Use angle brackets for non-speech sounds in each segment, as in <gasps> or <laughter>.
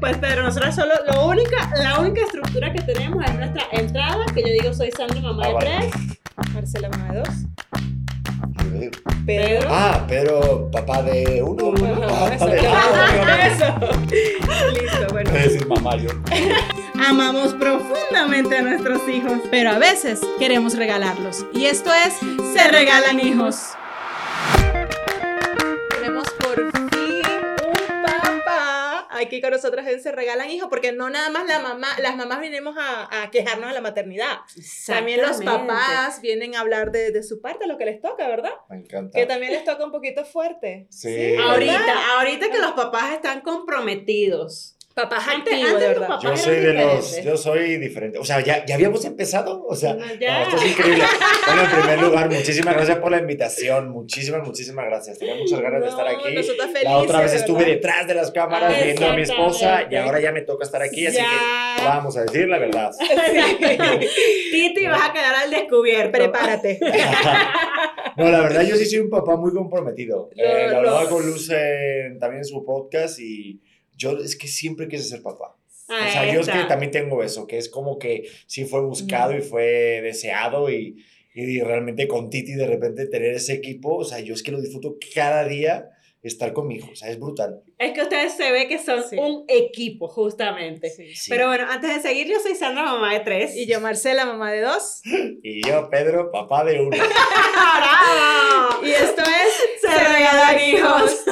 Pues Pedro, nosotros solo, lo única, la única estructura que tenemos es nuestra entrada, que yo digo soy Sandra, mamá Ah, de vale. tres, Marcela, mamá de dos, Yo digo. Pedro. Ah, pero papá de uno. Ah, Eso, vale. <laughs> eso. Listo, bueno. Voy a decir mamá yo. <laughs> Amamos profundamente a nuestros hijos, pero a veces queremos regalarlos. Y esto es Se Regalan Hijos. Tenemos por papá aquí con nosotros en Se Regalan Hijos, porque no nada más la mamá, las mamás venimos a, a quejarnos de la maternidad. También los papás vienen a hablar de, de su parte, lo que les toca, ¿verdad? Me encanta. Que también les toca un poquito fuerte. Sí. ¿verdad? Ahorita, ahorita que los papás están comprometidos. Papás Antes- activos, antes de verdad. papás Yo soy de los, yo soy diferente. O sea, ¿ya, ya habíamos empezado. O sea, No, no, esto es increíble. <laughs> Bueno, en primer lugar, muchísimas gracias por la invitación. Muchísimas, muchísimas gracias. Tenía muchas ganas de estar No, aquí. nosotras La felices, otra vez estuve verdad. detrás de las cámaras Ah, viendo a mi esposa y ahora ya me toca estar aquí, así Ya. que vamos a decir la verdad. <laughs> Titi, vas a quedar al descubierto. Prepárate. <laughs> No, la verdad yo sí soy un papá muy comprometido. Eh, Lo- hablaba con Luz en- también en su podcast y yo es que siempre quise ser papá. O Ahí sea, yo es que también tengo eso, que es como que sí fue buscado y fue deseado y, y realmente con Titi de repente tener ese equipo, o sea, yo es que lo disfruto cada día estar con mi hijo, o sea, es brutal. Es que ustedes se ve que son Sí. un equipo, justamente. Sí. Pero bueno, antes de seguir, yo soy Sandra, mamá de tres. Y yo, Marcela, mamá de dos. <laughs> Y yo, Pedro, papá de uno. <laughs> ¡Bravo! Y esto es Se regalan hijos.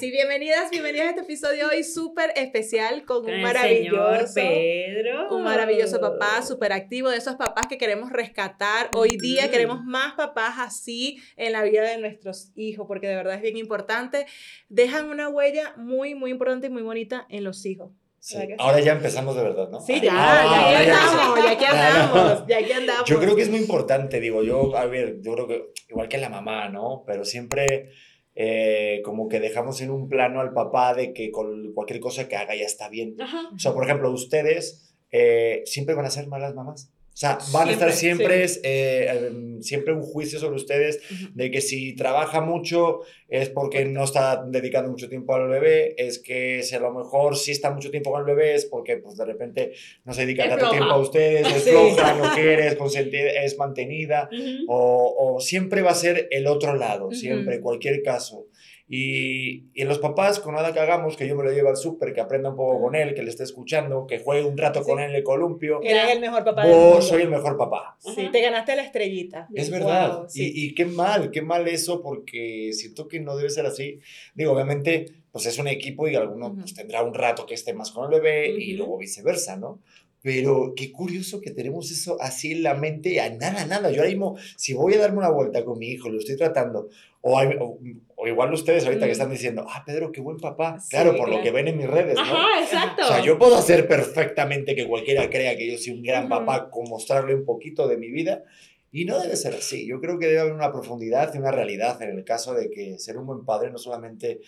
Sí, bienvenidas, bienvenidas a este episodio hoy súper especial con Con un maravilloso. señor Pedro. Un maravilloso papá, súper activo, de esos papás que queremos rescatar. Hoy día Ujú. queremos más papás así en la vida de nuestros hijos, porque de verdad es bien importante. Dejan una huella muy, muy importante y muy bonita en los hijos. Sí. Ahora ya empezamos de verdad, ¿no? Sí, ya, Ah, ya, ya andamos, ya aquí andamos, ya aquí andamos. Yo creo que es muy importante, digo, yo, a ver, yo creo que igual que la mamá, ¿no? Pero siempre eh, como que dejamos en un plano al papá de que con cualquier cosa que haga ya está bien. Ajá. O sea, por ejemplo, ustedes eh, siempre van a ser malas mamás. O sea, van a estar siempre, eh, em, siempre un juicio sobre ustedes de que si trabaja mucho es porque no está dedicando mucho tiempo al bebé, es que si a lo mejor sí está mucho tiempo con el bebé es porque pues de repente no se dedica Es tanto floja. tiempo a ustedes, es <laughs> Sí. floja, no quiere, es, consentida, es mantenida, Ujú. o, o siempre va a ser el otro lado, siempre, cualquier caso. Y, y los papás, con nada que hagamos, que yo me lo lleve al súper, que aprenda un poco con él, que le esté escuchando, que juegue un rato con Sí. él en el columpio, Eres el mejor papá del vos mundo. soy el mejor papá. Sí, te ganaste la estrellita. Es verdad. Wow, sí. y, y qué mal, qué mal eso, porque siento que no debe ser así. Digo, obviamente, pues es un equipo y alguno pues, tendrá un rato que esté más con el bebé y Ujú. luego viceversa, ¿no? Pero qué curioso que tenemos eso así en la mente, a nada, nada. Yo ahora mismo, si voy a darme una vuelta con mi hijo, lo estoy tratando, o, hay- o, o igual ustedes ahorita que Ujú. están diciendo, ah, Pedro, qué buen papá. Sí, claro, por lo claro. que ven en mis redes, ¿no? Ajá, exacto. O sea, yo puedo hacer perfectamente que cualquiera crea que yo soy un gran papá con mostrarle un poquito de mi vida. Y no debe ser así. Yo creo que debe haber una profundidad y una realidad en el caso de que ser un buen padre no solamente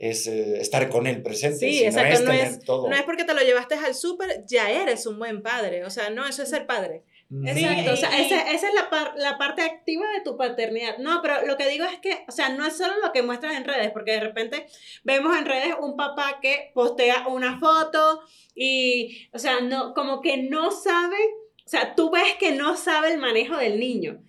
es eh, estar con él presente, Sí, sino exacto, es no tener es- todo. No es porque te lo llevaste al súper, ya eres un buen padre. O sea, no, eso es ser padre. Mm. Exacto, o sea, y- esa, esa es la, par- la parte activa de tu paternidad. No, pero lo que digo es que, o sea, no es solo lo que muestras en redes, porque de repente vemos en redes un papá que postea una foto y, o sea, no, como que no sabe, o sea, tú ves que no sabe el manejo del niño.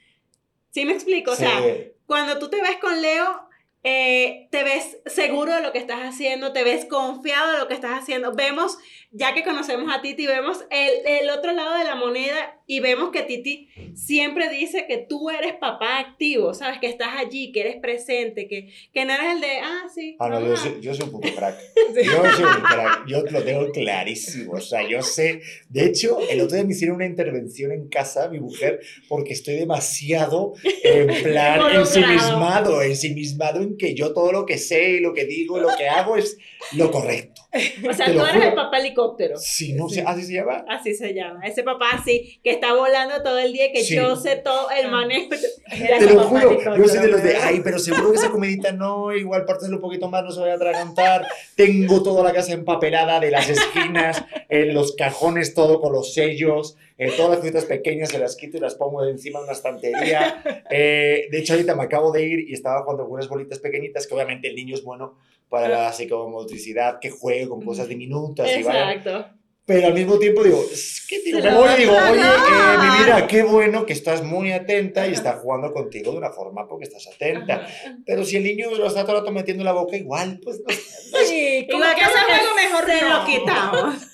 ¿Sí me explico? O sea, Sí. cuando tú te ves con Leo, eh, te ves seguro de lo que estás haciendo, te ves confiado de lo que estás haciendo. Vemos, ya que conocemos a Titi, vemos el, el, otro lado de la moneda y vemos que Titi siempre dice que tú eres papá activo, ¿sabes? Que estás allí, que eres presente, que, que no eres el de, ah, sí. Ah, no, yo soy, yo soy, un puto crack. <laughs> Yo soy un crack, yo lo tengo clarísimo. O sea, yo sé. De hecho, el otro día me hicieron una intervención en casa, mi mujer, porque estoy demasiado en plan ensimismado, ensimismado en que yo todo lo que sé y lo que digo y lo que hago es lo correcto. <laughs> O sea, tú eres el papá helicóptero. Sí, no sé, ¿así se llama? Así se llama. Ese papá así, que está volando todo el día, que yo sé todo el ah. manejo. Te lo juro, yo soy de los de, ay, pero seguro que esa comedita no, igual partes un poquito más, no se vaya a atragantar. Tengo toda la casa empapelada de las esquinas, <laughs> en los cajones, todo con los sellos. Eh, todas las cositas pequeñas se las quito y las pongo de encima de una estantería. <laughs> Eh, de hecho, ahorita me acabo de ir y estaba jugando con unas bolitas pequeñitas, que obviamente el niño es bueno para la psicomotricidad, que juegue con cosas diminutas. Exacto. pero al mismo tiempo digo, ¿qué digo? Y digo, oye, eh, mi vida, qué bueno que estás muy atenta y está jugando contigo de una forma porque estás atenta. Pero si el niño lo está todo el rato metiendo en la boca, igual, pues no. Sí, como que ese juego mejor se lo quitamos.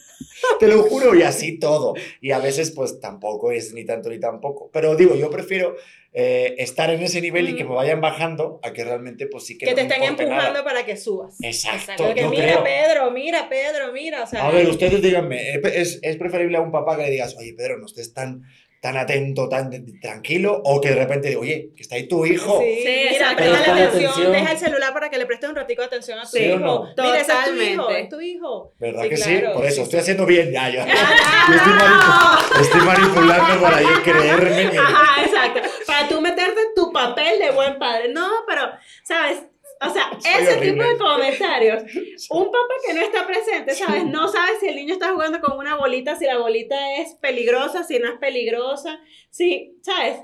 Te lo <laughs> juro, y así todo. Y a veces, pues tampoco es ni tanto ni tampoco. Pero digo, yo prefiero eh, estar en ese nivel y que me vayan bajando a que realmente, pues sí que. Que te estén empujando para que subas. Exacto. Porque mira, Pedro, mira, Pedro, mira. O sea, a ver, ustedes díganme, ¿es, es preferible a un papá que le digas, oye, Pedro, no estés tan tan atento, tan tranquilo, o que de repente digo, oye, que está ahí tu hijo. Sí, exacto. Deja la atención, deja el celular para que le prestes un ratico de atención a tu hijo. No? Mira, ese es tu hijo, es tu hijo. ¿Verdad que sí? Por eso, estoy haciendo bien ya. <laughs> Yo, estoy, <laughs> estoy, manipulando para yo creerme. Ajá, exacto. Para tú meterte en tu papel de buen padre. No, pero, ¿sabes? O sea, <laughs> ese tipo de comentarios. <laughs> Un papá que no está presente, ¿sabes? No sabe si el niño está jugando con una bolita, si la bolita es peligrosa, si no es peligrosa. Sí, ¿sabes?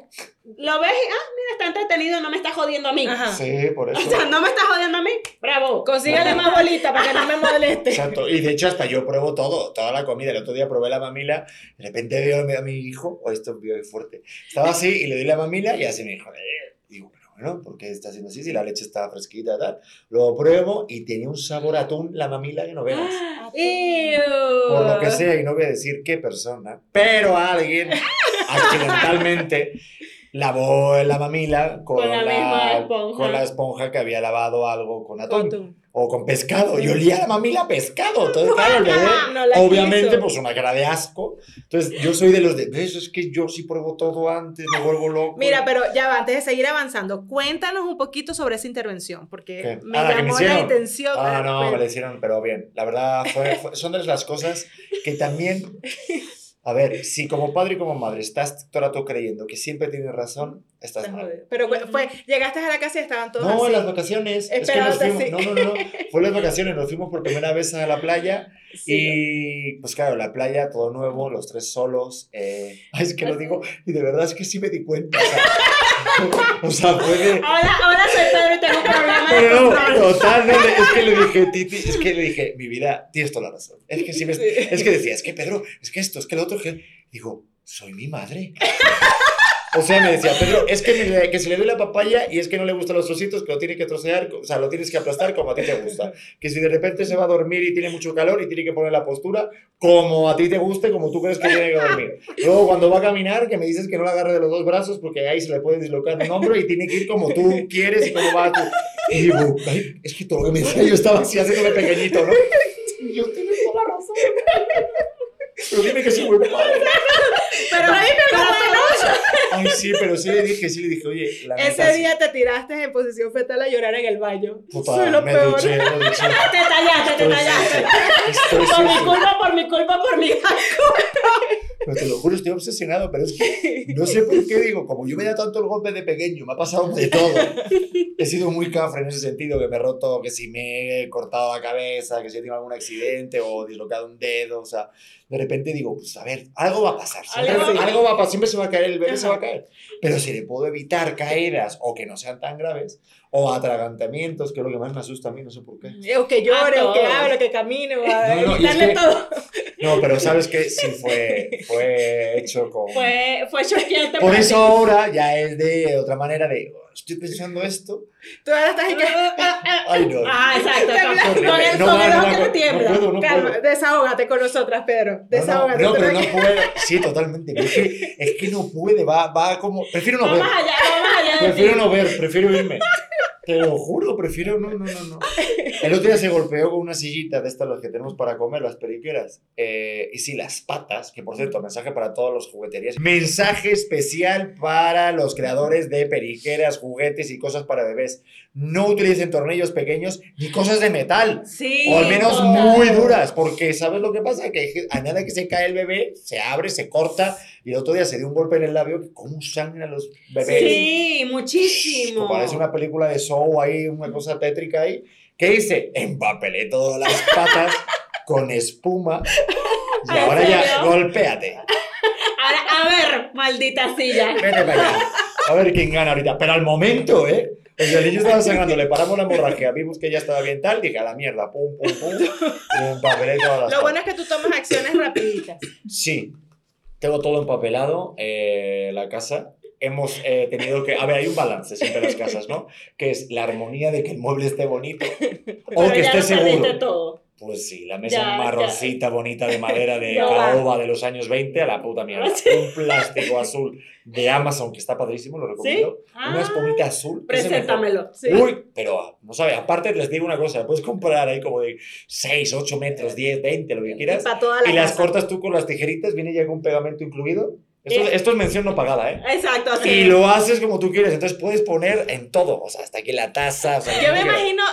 Lo ves y, ah, mira, está entretenido, no me está jodiendo a mí. Sí, por eso. O sea, no me está jodiendo a mí. Bravo. Consíguele más bolita para que no me moleste. Exacto. Y de hecho, hasta yo pruebo todo, toda la comida. El otro día probé la mamila, de repente veo a mi hijo, o oh, esto es muy fuerte. Estaba así y le doy la mamila y así me dijo, eh, bueno, ¿por qué está haciendo así? Si la leche está fresquita, tal. Lo pruebo y tenía un sabor a atún la mamila que no veas. <gasps> Por lo que sea, y no voy a decir qué persona, pero alguien <laughs> accidentalmente lavó la mamila con, la, esponja. con la esponja que había lavado algo con atún. O con pescado. Y olía la mamila pescado. Entonces, <laughs> claro, el bebé, obviamente, pues una cara de asco. Entonces, yo soy de los de, eso es que yo sí pruebo todo antes, me vuelvo loco. Mira, pero ya va, antes de seguir avanzando, cuéntanos un poquito sobre esa intervención, porque me ah, llamó la atención. Ah, no, me la hicieron, pero bien. La verdad, son de las cosas que también <laughs> a ver, si como padre y como madre estás todo el rato creyendo que siempre tienes razón, estás mal. Pero fue, llegaste a la casa y estaban todos No, en las vacaciones. Es que nos fuimos, no, no, no, <laughs> fue en las vacaciones, nos fuimos por primera vez a la playa y pues claro, la playa, todo nuevo, los tres solos. Eh, <laughs> ay, es que lo digo y de verdad es que sí me di cuenta. O sea, puede... Ahora, ahora soy Pedro y tengo un problema de. No, total, no, es que le dije, Titi, es que le dije, mi vida, tienes toda la razón. Es que sí me, es que decía, es que Pedro, es que esto, es que lo otro, que... Digo, soy mi madre. O sea, me decía, Pedro, es que, me, que se le doy la papaya y es que no le gustan los trocitos, que lo tiene que trocear, o sea, lo tienes que aplastar como a ti te gusta. Que si de repente se va a dormir y tiene mucho calor y tiene que poner la postura como a ti te guste, como tú crees que tiene que dormir. Luego, cuando va a caminar, que me dices que no la agarre de los dos brazos porque ahí se le puede dislocar un hombro y tiene que ir como tú quieres y como va tú. Y digo, es que todo lo que me decía yo estaba así haciéndome pequeñito, ¿no? Yo tienes toda la razón. Pero dime que soy muy <laughs> padre. Pero dime que no Ay, sí, pero sí le dije, sí le dije, oye, la Ese día te tiraste en posición fetal a llorar en el baño. Puta, Soy lo me peor. Duché, me duché. <laughs> Te tallaste, te tallaste. por mi culpa, por mi culpa, por mi <laughs> culpa. Pero te lo juro, estoy obsesionado, pero es que no sé por qué digo, como yo me da tanto el golpe de pequeño, me ha pasado de todo. He sido muy cafre en ese sentido, que me he roto, que si me he cortado la cabeza, que si he tenido algún accidente o dislocado un dedo, o sea, de repente digo, pues a ver, algo va a pasar, algo, va a pasar, siempre se va a caer, el bebé se va a caer. Pero si le puedo evitar caídas o que no sean tan graves, o atragantamientos, que es lo que más me asusta a mí, no sé por qué. O que llore, o que hable, o que camine, o <laughs> a No, no, y es que- todo. No, pero sabes que <laughs> sí fue, fue hecho con... Fue, fue choqueante. Por eso ti. ahora ya es de otra manera de, "Oh, estoy pensando esto. Tú ahora estás en que... Ay, no. Ah, exacto. Con, con el no, que te tiembla. no puedo, no Calma, puedo. desahógate con nosotras, Pedro. No, no, Desahógate. no, pero no puedo. Sí, totalmente. Es que, es que no puede, va, va como. Prefiero no ver. Vamos allá, vamos allá Prefiero no ver, prefiero irme. Te lo juro, prefiero no, no, no, no. <laughs> El otro día se golpeó con una sillita de estas las que tenemos para comer, las periqueras. Eh, y sí, las patas, que por cierto, mensaje para todos los jugueterías. Mensaje especial para los creadores de periqueras, juguetes y cosas para bebés. No utilicen tornillos pequeños ni cosas de metal. Sí. O al menos total. muy duras, porque ¿sabes lo que pasa? Que a nada que se cae el bebé, se abre, se corta, y el otro día se dio un golpe en el labio, que cómo sangran los bebés. Sí, muchísimo. Parece una película de show ahí, una cosa tétrica ahí. ¿Qué hice? Empapelé todas las patas con espuma. <laughs> Y ¿En ahora ya, golpéate. Ahora, a ver, maldita silla. Vete para allá. A ver quién gana ahorita. Pero al momento, ¿eh? El niño estaba sangrando, le paramos la hemorragia, vimos que ya estaba bien tal, dije a la mierda, pum, pum, pum. Y empapelé todas las Lo bueno es que tú tomas acciones rapiditas. Sí, tengo todo empapelado, eh, la casa. Hemos eh, tenido que... A ver, hay un balance siempre en las casas, ¿no? Que es la armonía de que el mueble esté bonito <laughs> o Pero que ya esté lo seguro. todo. Pues sí, la mesa Ya, marroncita bonita de madera de <laughs> Ya. caoba de los años 20 a la puta mierda. <laughs> Un plástico azul de Amazon que está padrísimo, lo recomiendo. Una Ah, espumita azul. Preséntamelo. Sí. Uy, pero no sabe, aparte les digo una cosa, puedes comprar ahí como de 6, 8 metros, 10, 20, lo que quieras. la Y las cortas tú con las tijeritas, viene ya con pegamento incluido. Esto, Eh. esto es mención no pagada, ¿eh? Exacto, así. Y lo haces como tú quieres, entonces puedes poner en todo, o sea, hasta aquí la taza. O sea, Yo me imagino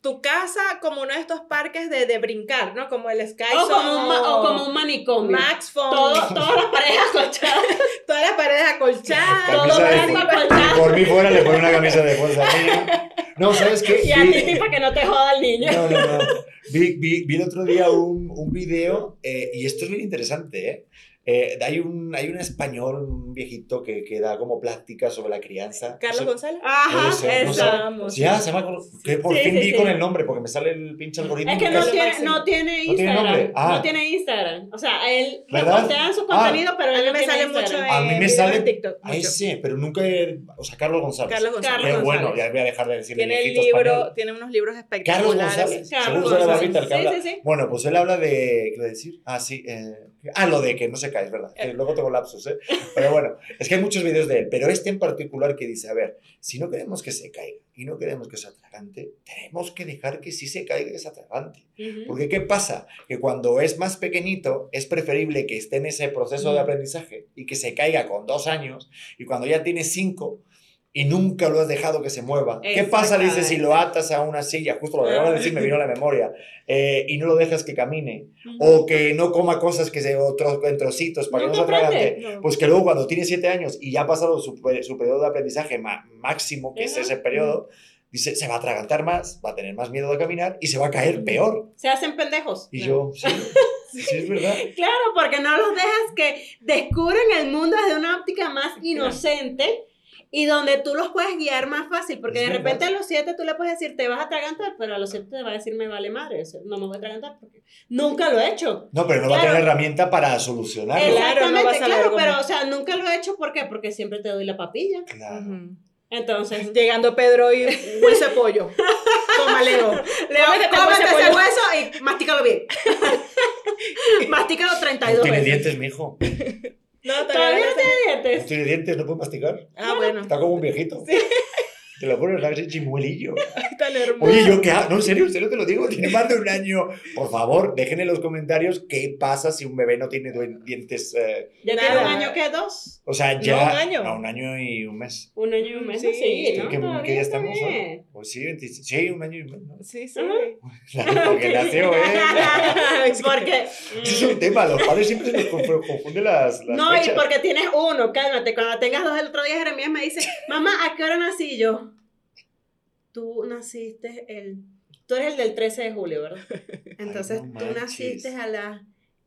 tu casa como uno de estos parques de, de brincar, ¿no? Como el Sky O como, un, Zone o como un manicomio. Max Phone, Todo, todas las parejas acolchadas. todas las paredes acolchadas. <laughs> Todo Camisa de blanco fu- acolchado. Por mí fuera le pone una camisa de fuerza niño. <laughs> No, ¿sabes qué? Y a ti, ti, para que no te joda el niño. No, no, no. Vi, vi, vi el otro día un, un video, eh, y esto es bien interesante, ¿eh? Eh, hay, un, hay un español, un viejito que, que da como pláticas sobre la crianza. Carlos No sé- González. Ajá, Puede ser, no. Vamos. Ya, se llama. Que por Sí, fin sí, di sí. con el nombre, porque me sale el pinche algoritmo. Es que no tiene, no tiene ¿No tiene Instagram. nombre? Ah. No tiene Instagram. O sea, él ¿Verdad? repostea su Ah. contenido, pero A él mí no me sale mucho Instagram. en, A mí me sale- en TikTok. Ahí mucho. sí, pero nunca. he- O sea, Carlos González. Carlos González. Carlos Qué bueno, González. ya voy a dejar de decir Tiene el libro, español. tiene unos libros Carlos espectaculares. González. Carlos Seguro será González. Barbita el que Sí, habla. sí, sí. Bueno, pues él habla de. ¿Qué a decir? Ah, sí. eh, ah, lo de que no se cae, es verdad. que luego tengo lapsus, ¿eh? Pero bueno, es que hay muchos vídeos de él. Pero este en particular que dice: a ver, si no queremos que se caiga y no queremos que sea atragante, tenemos que dejar que sí se caiga y es atragante. Porque ¿qué pasa? Que cuando es más pequeñito es preferible que esté en ese proceso de aprendizaje y que se caiga con dos años y cuando ya tiene cinco y nunca lo has dejado que se mueva. ¿Qué pasa, dice, si lo atas a una silla? Justo lo que acabo de decir me vino a la memoria. eh, y no lo dejas que camine o que no coma cosas que se otros en trocitos para que no se atragante. No. Pues que luego cuando tiene siete años y ya ha pasado su, su periodo de aprendizaje máximo, que es Ajá. ese periodo, dice, se va a atragantar más, va a tener más miedo de caminar y se va a caer peor. Se hacen pendejos. Y Claro. yo, sí, sí, es verdad. <laughs> Claro, porque no los dejas que descubran el mundo desde una óptica más inocente y donde tú los puedes guiar más fácil, porque de repente a los siete tú le puedes decir, te vas a atragantar, pero a los siete te va a decir, me vale madre, no me voy a atragantar porque nunca lo he hecho. No, pero no va a Claro. tener herramienta para solucionarlo. Claro, no Exactamente, claro, ver cómo- pero o sea, nunca lo he hecho, ¿por qué? Porque siempre te doy la papilla. Claro. Entonces, <laughs> Llegando Pedro y hueso de pollo. <laughs> Toma, Leo. Leo, Cómete ese hueso y mastícalo bien. <laughs> mastícalo No 32 tiene veces. dientes, mijo. No, ¿Todavía todavía no no tiene No dientes? tiene dientes, no puede masticar. Ah, bueno. Está como un viejito. Te lo pones así chimuelillo. <laughs> Tan hermoso. Oye, ¿yo qué hago? No, en serio, en serio te lo digo. Tiene más de un año. Por favor, dejen en los comentarios qué pasa si un bebé no tiene dientes. eh, ¿Ya Nada. tiene un año que dos? o sea, No, ya. un año. No, un año y un mes. Un año y un mes, Sí. sí, ¿no? ¿Qué, qué día está estamos bien. Pues sí, 26 sí, un año y mes. ¿no? Sí, sí. <laughs> Porque nació, <laughs> ¿eh? porque. Es un tema, los padres siempre se nos confu- confunden las, las No, y porque tienes uno, cálmate. Cuando tengas dos, el otro día Jeremías me dice, mamá, ¿a qué hora nací yo? Tú naciste el. Tú eres el del 13 de julio, ¿verdad? <laughs> Entonces no tú naciste a las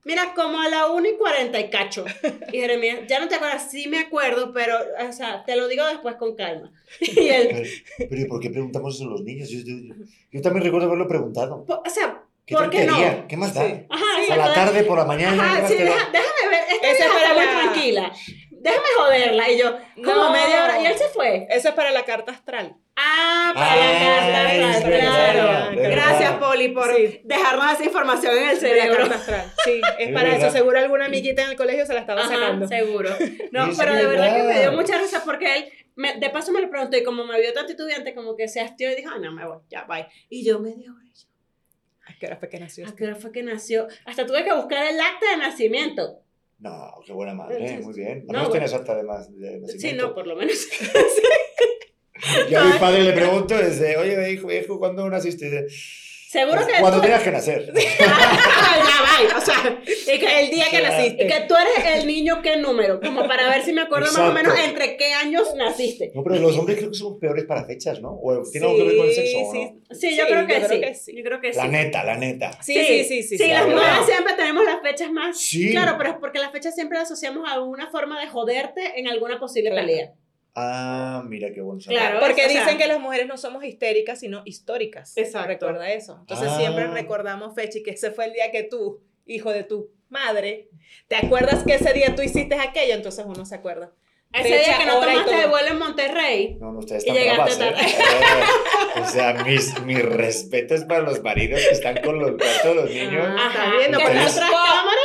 Mira, como a la 1 y 40 y cacho. <laughs> Y Jeremías, ya no te acuerdas, sí me acuerdo, pero, o sea, te lo digo después con calma. <laughs> Y él, Pero, pero ¿y por qué preguntamos eso a los niños? Yo, yo- yo- yo también recuerdo haberlo preguntado. po- o sea, ¿Qué ¿por qué no? ¿Qué más da? Sí. Ajá, a exacto. la tarde, por la mañana. Ajá, ¿qué más sí, deja- déjame ver, esta para está muy la- tranquila. Déjame joderla. Y yo, como No. media hora, y él se fue. Eso es para la carta astral. Ah, para Ah, la carta astral, claro. verdad. Gracias, Poli, por Sí. dejarnos esa información en el De la cerebro. carta. Sí, es Es para verdad. eso. Seguro alguna amiguita en el colegio se la estaba Ajá, sacando. seguro. <laughs> No, Es pero de verdad que me dio mucha risa porque él, me- de paso me lo preguntó y como me vio tan titubeante, como que se hastió y dijo, ah, no, me voy, ya, bye. Y yo y yo, ¿A qué hora fue que nació? ¿A qué hora fue que nació? Hasta tuve que buscar el acta de nacimiento. No, qué buena madre, muy bien. No, No, bueno. tienes acta de Sí, nacimiento. no, por lo menos. <laughs> Yo a mi padre le pregunto, desde, oye, hijo, hijo, ¿cuándo naciste? Dice, Seguro que Cuando tú- tenías que nacer. <laughs> ya, bye. O sea, y que el día que O sea, naciste. Y que tú eres el niño, ¿qué número? Como para ver si me acuerdo más o menos Exacto. entre qué años naciste. No, pero los hombres creo que somos peores para fechas, ¿no? ¿O tiene algo que ver con el sexo o Sí, no? Sí, yo creo que yo sí. creo que sí. Yo creo que La sí. neta, la neta. Sí, sí, sí, sí. Sí, las la mujeres siempre tenemos las fechas más. Sí. Claro, pero es porque las fechas siempre las asociamos a alguna forma de joderte en alguna posible Claro. Ah, mira qué bueno. Claro. Porque o sea- dicen que las mujeres no somos histéricas, sino históricas. Exacto. Recuerda eso. Entonces Ah. siempre recordamos fecha y que ese fue el día que tú, hijo de tu madre, ¿te acuerdas que ese día tú hiciste aquello? Entonces uno se acuerda. Ese Fecha, día que no y tomaste de vuelo en Monterrey. No, no, ustedes Y están llegaste bravas, ¿eh? Eh, O sea, mis, mis respetos para los maridos que están con los de los niños. Ajá. están eso- tras cámaras,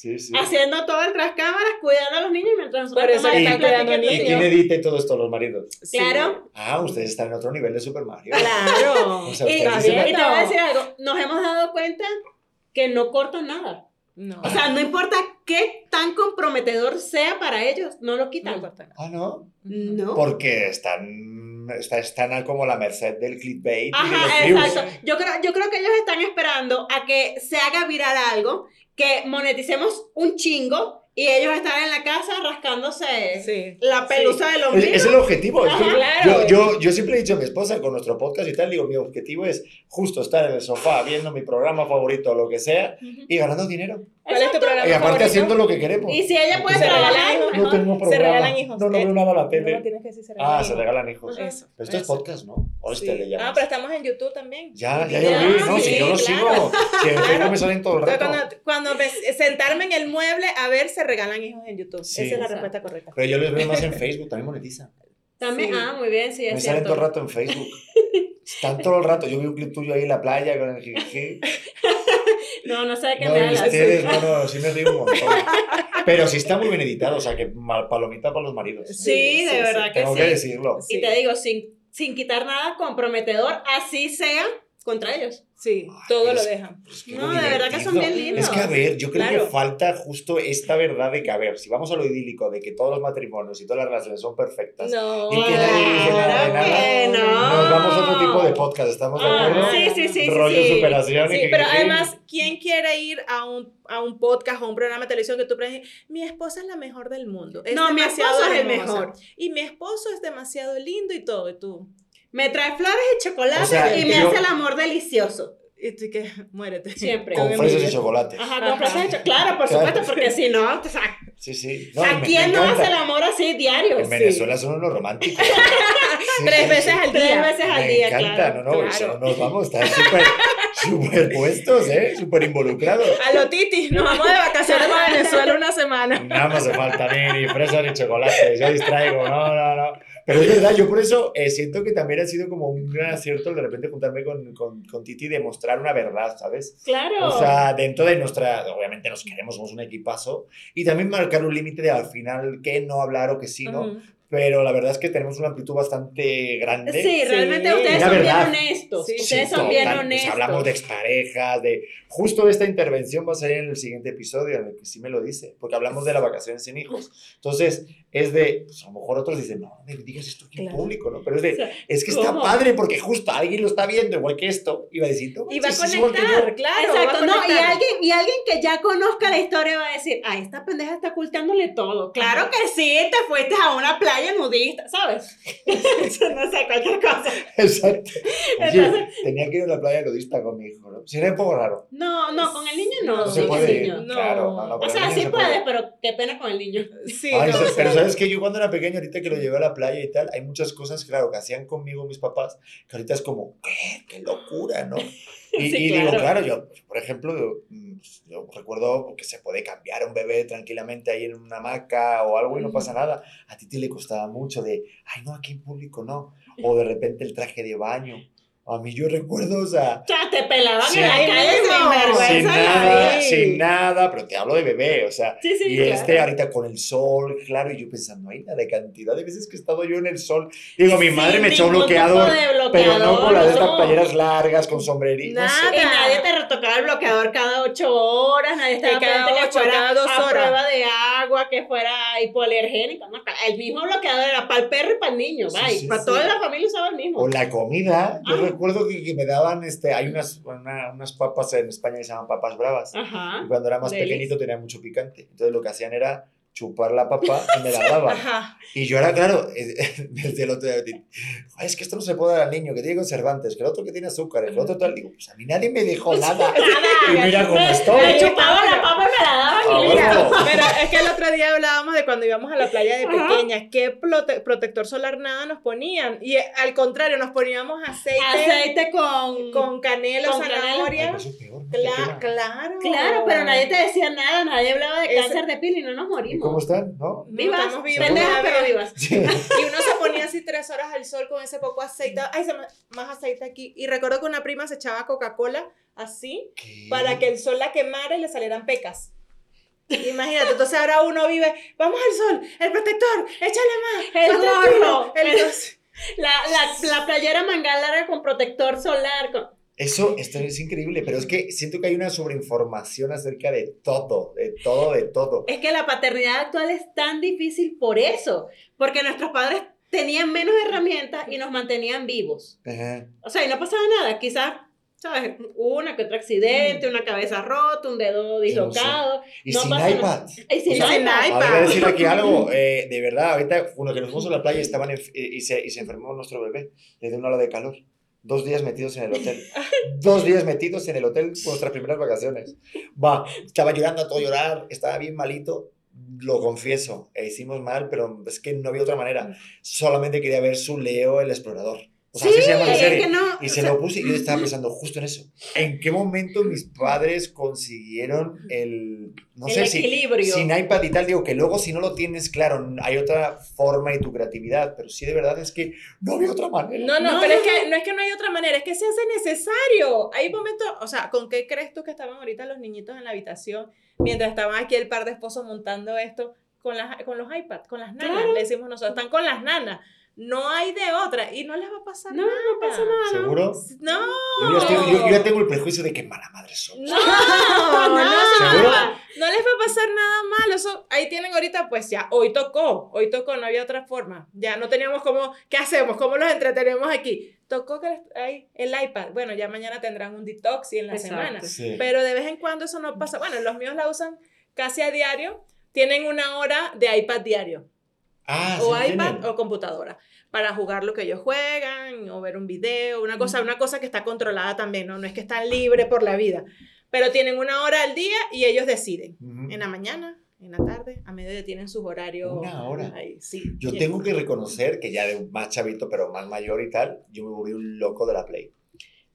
Sí, sí. haciendo todo el tras cámaras, cuidando a los niños mientras nosotros Por eso están cuidando y ¿Y quién edita todo esto? Los maridos. Sí. Claro. Ah, ustedes están en otro nivel de Super Mario. Claro. <laughs> O sea, y, y te voy a decir algo, nos hemos dado cuenta que no cortan nada. No. O sea, no importa qué tan comprometedor sea para ellos, no lo no quitan. importa nada. Ah, ¿no? No. Porque están, está- están a como la merced del clickbait y de Ajá, los views. exacto. Yo creo, yo creo que ellos están esperando a que se haga viral algo, que moneticemos un chingo y ellos están en la casa rascándose Sí. la pelusa del Es, ombligo. es el objetivo. es Ajá, claro. yo, yo, yo siempre he dicho a mi esposa con nuestro podcast y tal, digo, mi objetivo es justo estar en el sofá viendo mi programa favorito o lo que sea y ganando dinero. ¿Cuál es tu programa Y aparte favorito? haciendo lo que queremos. Y si ella puede Se regalan trabajar, hijos. no mejor. tengo Se programa. regalan hijos. No, no veo nada a la No, tele. tienes que decir se regalan ah, se hijos. regalan hijos. Eso. Pero esto es eso. podcast, ¿no? O Sí. le llamas. Ah, pero estamos en YouTube también. Ya, ya Ya, yo vi, ¿no? sí, si yo lo claro. sigo, si en Facebook me salen todo el rato. cuando, sentarme en el mueble a ver, se regalan hijos en YouTube. Sí. Esa es la Exacto. respuesta correcta. Pero yo los veo más en Facebook, también monetizan. También, Sí. ah, muy bien, sí, Me es salen todo cierto. el rato en Facebook. Están todo el rato. Yo vi un clip tuyo ahí en la playa con el jiji. <laughs> No, no sé de qué No, me ustedes, no, no, sí me río un montón. <laughs> Pero sí está muy bien editado, o sea, que mal- palomita para los maridos. Sí, Sí, de sí, verdad que Tengo sí. que decirlo. Sí. Y te digo, sin, sin quitar nada comprometedor, así sea contra ellos. Sí, Ay, todo lo es- dejan. Pues qué No, de verdad que son bien lindos. Es que a ver, yo creo Claro. que falta justo esta verdad de que, a ver, si vamos a lo idílico, de que todos los matrimonios y todas las relaciones son perfectas, No. Y que nadie dice nada de que nada, no. nos vamos a otro tipo de podcast, ¿estamos de Ah, acuerdo? sí, sí, sí, sí, Rollo sí. superación. y Sí, que- pero que- además, ¿quién quiere ir a un, a un podcast o un programa de televisión que tú crees, mi esposa es la mejor del mundo? Es No, mi demasiado esposo es el mejor. Y mi esposo es demasiado lindo y todo, y tú. Me trae flores y chocolate O sea, y me yo- hace el amor delicioso. Y tú que, <laughs> muérete. Siempre. Con fresas y chocolate. Ajá, con fresas de cho- Claro, por Claro. supuesto, porque si no, o sea, Sí, sí. No, y ¿a quién no hace el amor así diario? En Venezuela son unos románticos. <laughs> Sí, Tres veces sí. al Tres día. veces al Me día, encanta, claro. no, no, claro. nos vamos, están súper <laughs> súper puestos, ¿eh? Súper involucrados. A lo Titi, nos vamos de vacaciones a Venezuela una semana. Nada más hace falta ni, ni fresas ni chocolate, yo distraigo, no, no, no. Pero es verdad, yo por eso eh, siento que también ha sido como un gran acierto el de repente juntarme con, con, con Titi y demostrar una verdad, ¿sabes? Claro. O sea, dentro de nuestra, obviamente nos queremos, somos un equipazo, y también marcar un límite de al final qué no hablar o qué sí, ¿no? Pero la verdad es que tenemos una amplitud bastante grande. sí, realmente Sí. ustedes La son verdad. bien honestos. Sí, ustedes Sí, son bien pues honestos. hablamos de exparejas, de... Justo esta intervención va a salir en el siguiente episodio, en el que sí me lo dice, porque hablamos de las vacaciones sin hijos. Entonces, es de... Pues a lo mejor otros dicen, no, me digas esto aquí en Claro. público, ¿no? Pero es de... O sea, Es que está ¿cómo? padre porque justo alguien lo está viendo, igual que esto, y va a decir, no, Y va a manches, es igual que yo". conectar, claro. Exacto, no, y alguien, y alguien que ya conozca la historia va a decir, ah, esta pendeja está ocultándole todo. Claro que sí, te fuiste a una playa playa nudista, ¿sabes? <laughs> no sé, cualquier cosa. Exacto. Oye, tenía que ir a la playa nudista con mi hijo, ¿no? Sería un poco raro. No, no, con el niño no. No se puede el ir. niño. Claro, no, no, con O sea, sí se puedes, puede. pero qué pena con el niño. Sí, Ay, no, pero sabes que yo cuando era pequeño, ahorita que lo llevé a la playa y tal, hay muchas cosas, claro, que hacían conmigo mis papás, que ahorita es como, ¿qué? ¡Qué locura, ¿no? Y, <laughs> Sí, y digo, claro. yo, por ejemplo, yo, mm, yo recuerdo que se puede cambiar a un bebé tranquilamente ahí en una hamaca o algo y no pasa nada. A ti te le costaba mucho de, ay, no, aquí en público no. O de repente el traje de baño. A mí yo recuerdo, o sea, O sea, te pelaban Sí. en la calle sin sin nada, sin nada, pero te hablo de bebé, o sea, Sí, sí, y claro. este ahorita con el sol, claro, y yo pensando, ay, la de cantidad de veces que he estado yo en el sol. Digo, mi madre Sin me echó bloqueador, de pero no bloqueador, con las de estas no. playeras largas, con sombrerito. no sé. Nada. Y nadie te retocaba el bloqueador cada ocho horas, nadie estaba cada pendiente que ocho, fuera cada dos a horas. prueba de agua, que fuera hipoalergénico. No, el mismo bloqueador era para el perro y para el niño, Sí, bye. sí, para sí. toda la familia usaba el mismo. O la comida, yo Ah. Recuerdo que, que me daban, este, hay unas, una- unas papas en España que se llaman papas bravas. Ajá. Y cuando era más Delis. pequeñito tenía mucho picante. Entonces lo que hacían era chupar la papa y me la daban. Ajá. Y yo era, claro, eh, <laughs> desde el otro día, "Ay, es que esto no se puede dar al niño, que tiene conservantes, que el otro que tiene azúcar, el otro tal. Digo, pues a mí nadie me dijo nada. Y mira cómo Me- estoy. Me chupaba la papa y me la daban Ah, y mira. bueno. Pero es que el otro día hablábamos de cuando íbamos a la playa de pequeñas, qué prote- protector solar nada nos ponían. Y eh, al contrario, nos poníamos aceite, Aceite con... con canela, con canela. Ay, zanahoria. eso es peor, ¿no? Cla- claro. Claro, pero nadie te decía nada, nadie hablaba de Ese- cáncer de piel y no nos ¿Y morimos. Cómo están? ¿No? Vivas, estamos vivas pendejas, pero vivas. Sí. <laughs> Y uno se ponía así tres horas al sol con ese poco aceite. Ay, se me- más aceite aquí. Y recuerdo que una prima se echaba Coca-Cola así ¿Qué? para que el sol la quemara y le salieran pecas. Imagínate, entonces ahora uno vive, vamos al sol, el protector, échale más, El gorro, el- el- La, la, la playera manga larga con protector solar. Con... Eso esto es increíble, pero es que siento que hay una sobreinformación acerca de todo, de todo, de todo. Es que la paternidad actual es tan difícil por eso, porque nuestros padres tenían menos herramientas y nos mantenían vivos. Ajá. O sea, y no pasaba nada, quizás, ¿sabes? Una que otro accidente, una cabeza rota, un dedo dislocado. Y No sin iPad. Y sin O sea, iPad. iPad. Voy a decir aquí algo, eh, de verdad, ahorita, uno que nos fuimos a la playa estaban enf- eh, y, se, y se enfermó nuestro bebé, le dio una ola de calor. Dos días metidos en el hotel. Dos días metidos en el hotel por nuestras primeras vacaciones. Va, estaba llorando a todo llorar, estaba bien malito, lo confieso, e hicimos mal, pero es que no había otra manera. Solamente quería ver su Leo el explorador. O sea, así se llama la es serie. que no. Y se sea, lo puse y yo estaba pensando justo en eso. ¿En qué momento mis padres consiguieron el, no el sé si, equilibrio. sin iPad y tal? Digo que luego si no lo tienes claro, hay otra forma y tu creatividad, pero sí de verdad es que no había otra manera. No, no, No, pero no, es que no es que no hay otra manera, es que se hace necesario. Hay momentos, o sea, ¿con qué crees tú que estaban ahorita los niñitos en la habitación mientras estaban aquí el par de esposos montando esto con, las, con los iPads, con las nanas? Claro. Le decimos nosotros, están con las nanas. No hay de otra y no les va a pasar No, nada. no pasa nada. ¿no? ¿Seguro? No, Yo, ya estoy- yo- yo ya tengo el prejuicio de que mala madre son. no, <laughs> no, no, ¿Seguro? no les va a pasar nada malo. Eso, ahí tienen ahorita, pues ya, hoy tocó, hoy tocó, no había otra forma. Ya no teníamos cómo, ¿qué hacemos? ¿Cómo los entretenemos aquí? Tocó que hay el iPad. Bueno, ya mañana tendrán un detox y en la Exacto. semana. Sí. Pero de vez en cuando eso no pasa. Bueno, los míos la usan casi a diario. Tienen una hora de iPad diario. Ah, o sí iPad o computadora. Para jugar lo que ellos juegan o ver un video, una cosa, una cosa que está controlada también, ¿no? No es que están libres por la vida. Pero tienen una hora al día y ellos deciden. Ujú. En la mañana, en la tarde, a mediodía tienen sus horarios. Una hora. ahí, sí. Yo tengo que reconocer que ya de más chavito, pero más mayor y tal, yo me volví un loco de la Play.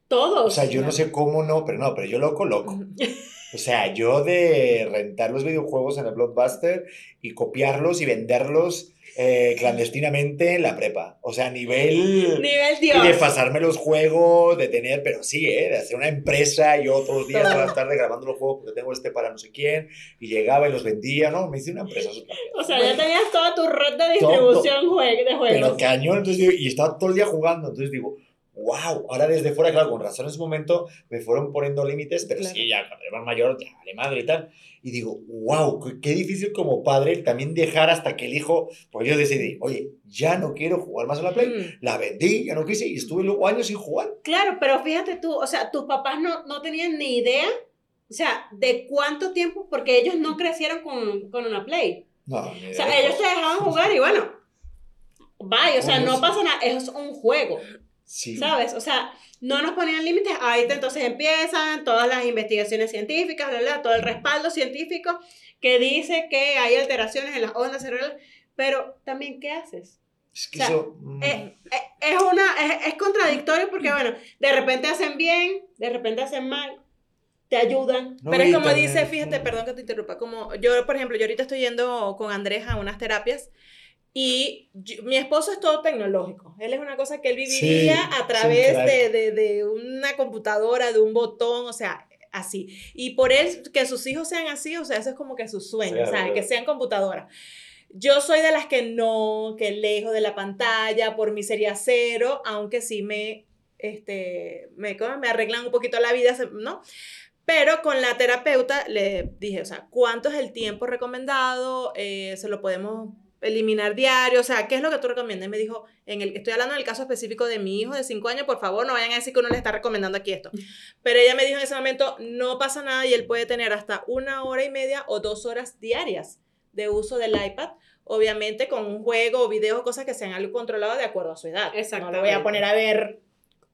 Todos. O sea, yo no sé cómo no, pero no, pero yo loco, loco. <laughs> O sea, yo de rentar los videojuegos en el Blockbuster y copiarlos y venderlos eh, clandestinamente en la prepa. O sea, a nivel... Nivel Y de Dios. pasarme los juegos, de tener, pero sí, ¿eh? de hacer una empresa, yo todos los días, Todo. todas las tardes grabando los juegos porque tengo este para no sé quién, y llegaba y los vendía, ¿no? Me hice una empresa. O sea, ya tenías toda tu red de distribución de Pero juegos. cañón, entonces digo, y estaba todo el día jugando, entonces digo, wow, ahora desde fuera, claro, con razón en su momento me fueron poniendo límites, pero Claro. sí, ya cuando era más mayor, ya vale madre y tal. Y digo, wow, qué, qué difícil como padre también dejar hasta que el hijo, pues yo decidí, oye, ya no quiero jugar más a la Play, Mm. la vendí, ya no quise, y estuve luego años sin jugar. Claro, pero fíjate tú, o sea, tus papás no, no tenían ni idea, o sea, de cuánto tiempo, porque ellos no crecieron con, con una Play. No, O sea, ellos te dejaban jugar y bueno, vaya, o sea, no pasa nada, es un juego. Sí. ¿Sabes? O sea, no nos ponían límites, ahí entonces empiezan todas las investigaciones científicas, todo el respaldo científico que dice que hay alteraciones en las ondas cerebrales, pero también, ¿qué haces? Es que eso... Mm. Eh, eh, es, una, es, contradictorio porque, bueno, de repente hacen bien, de repente hacen mal, te ayudan. pero es como dice, fíjate, perdón que te interrumpa, como yo, por ejemplo, yo ahorita estoy yendo con Andrés a unas terapias y mi esposo es todo tecnológico. Él es una cosa que él viviría a través de, de, de, una computadora, de un botón, o sea, así. Y por él, que sus hijos sean así, o sea, eso es como que su sueño, o sea, que sean computadoras. Yo soy de las que no, que lejos de la pantalla, por mí sería cero, aunque sí me, este, me, me arreglan un poquito la vida, ¿no? Pero con la terapeuta le dije, o sea, ¿cuánto es el tiempo recomendado? Eh, se lo podemos eliminar diario, o sea, ¿qué es lo que tú recomiendas? Y me dijo, en el, estoy hablando del caso específico de mi hijo de 5 años, por favor, no vayan a decir que uno le está recomendando aquí esto. <laughs> Pero ella me dijo en ese momento, no pasa nada y él puede tener hasta una hora y media o dos horas diarias de uso del iPad, obviamente con un juego o videos o cosas que sean algo controlado de acuerdo a su edad. No lo voy a poner a ver